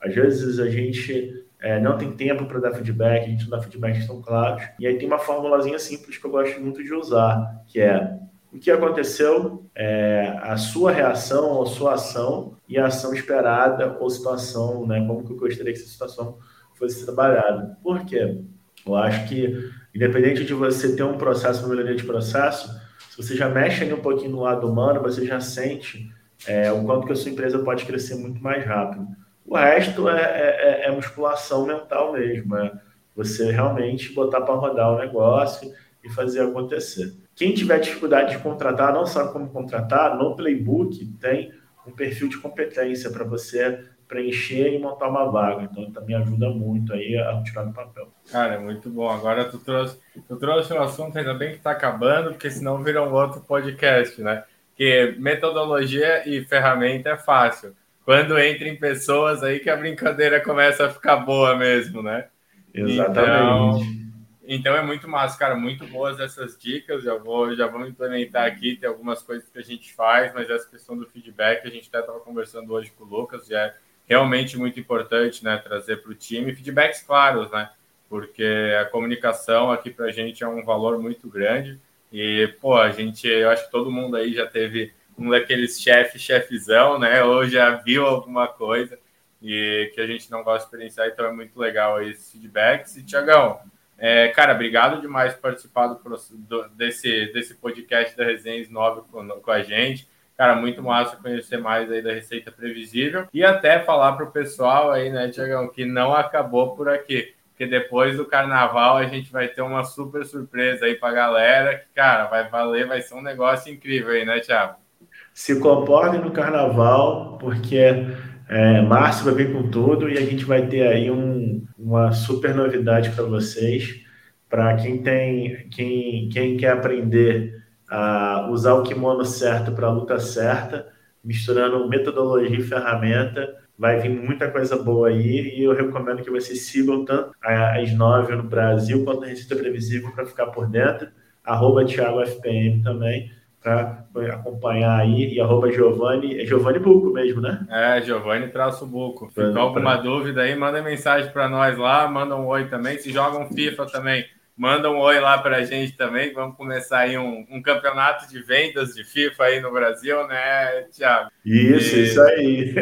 Às vezes a gente é, não tem tempo para dar feedback, a gente não dá feedbacks tão claros. E aí tem uma formulazinha simples que eu gosto muito de usar, que é o que aconteceu, é, a sua reação ou sua ação e a ação esperada ou situação, né? Como que eu gostaria que essa situação fosse trabalhada. Por quê? Eu acho que, independente de você ter um processo, uma melhoria de processo, se você já mexe um pouquinho no lado humano, você já sente é, o quanto que a sua empresa pode crescer muito mais rápido. O resto é, é, é, é musculação mental mesmo, é, você realmente botar para rodar o negócio e fazer acontecer. Quem tiver dificuldade de contratar, não sabe como contratar, no Playbook tem um perfil de competência para você preencher e montar uma vaga. Então também ajuda muito aí a tirar do papel. Cara, é muito bom. Agora tu trouxe, tu trouxe um assunto, ainda bem que está acabando, porque senão vira um outro podcast, né? Que metodologia e ferramenta é fácil. Quando entra em pessoas aí que a brincadeira começa a ficar boa mesmo, né? Exatamente. Então, então é muito massa, cara, muito boas essas dicas. Já vou, já vamos implementar aqui, tem algumas coisas que a gente faz, mas essa questão do feedback, a gente até estava conversando hoje com o Lucas, já é realmente muito importante, né, trazer para o time feedbacks claros, né? Porque a comunicação aqui para a gente é um valor muito grande. E, pô, a gente, eu acho que todo mundo aí já teve um daqueles chefe, chefezão, né? Ou já viu alguma coisa e que a gente não gosta de experienciar, então é muito legal esses feedbacks. E, Tiagão, é, cara, obrigado demais por participar do, do, desse, desse podcast da Resenhas 9 com, com, a gente. Cara, muito massa conhecer mais aí da Receita Previsível e até falar para o pessoal aí, né, Tiagão, que não acabou por aqui. Porque depois do carnaval a gente vai ter uma super surpresa aí para a galera, que, cara, vai valer, vai ser um negócio incrível aí, né, Thiago? Se comportem no carnaval, porque é, março vai vir com tudo e a gente vai ter aí um, uma super novidade para vocês. Para quem tem, quem, quem quer aprender a usar o kimono certo para a luta certa, misturando metodologia e ferramenta, vai vir muita coisa boa aí e eu recomendo que vocês sigam tanto as nove no Brasil quanto a Receita Previsível para ficar por dentro. Arroba Thiago FPM também para acompanhar aí, e arroba Giovanni, é Giovanni Buco mesmo, né? É, Giovanni traço Buco. Ficou alguma dúvida aí, manda mensagem para nós lá, manda um oi também, se jogam FIFA também, manda um oi lá para a gente também, vamos começar aí um, um, campeonato de vendas de FIFA aí no Brasil, né, Thiago? Isso, e... isso aí.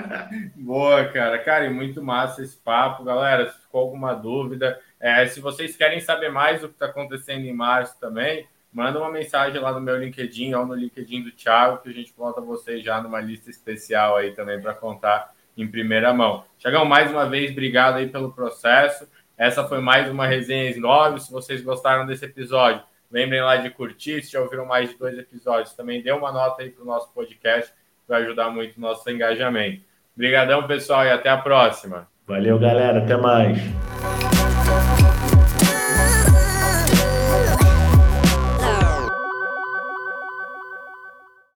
*laughs* Boa, cara. Cara, e muito massa esse papo, galera, se ficou alguma dúvida, é, se vocês querem saber mais do que está acontecendo em março também, manda uma mensagem lá no meu LinkedIn ou no LinkedIn do Thiago, que a gente bota vocês já numa lista especial aí também para contar em primeira mão. Tiagão, mais uma vez, obrigado aí pelo processo. Essa foi mais uma resenha 9. Se vocês gostaram desse episódio, lembrem lá de curtir. Se já ouviram mais de dois episódios, também dê uma nota aí para o nosso podcast, vai ajudar muito o nosso engajamento. Obrigadão, pessoal, e até a próxima. Valeu, galera. Até mais.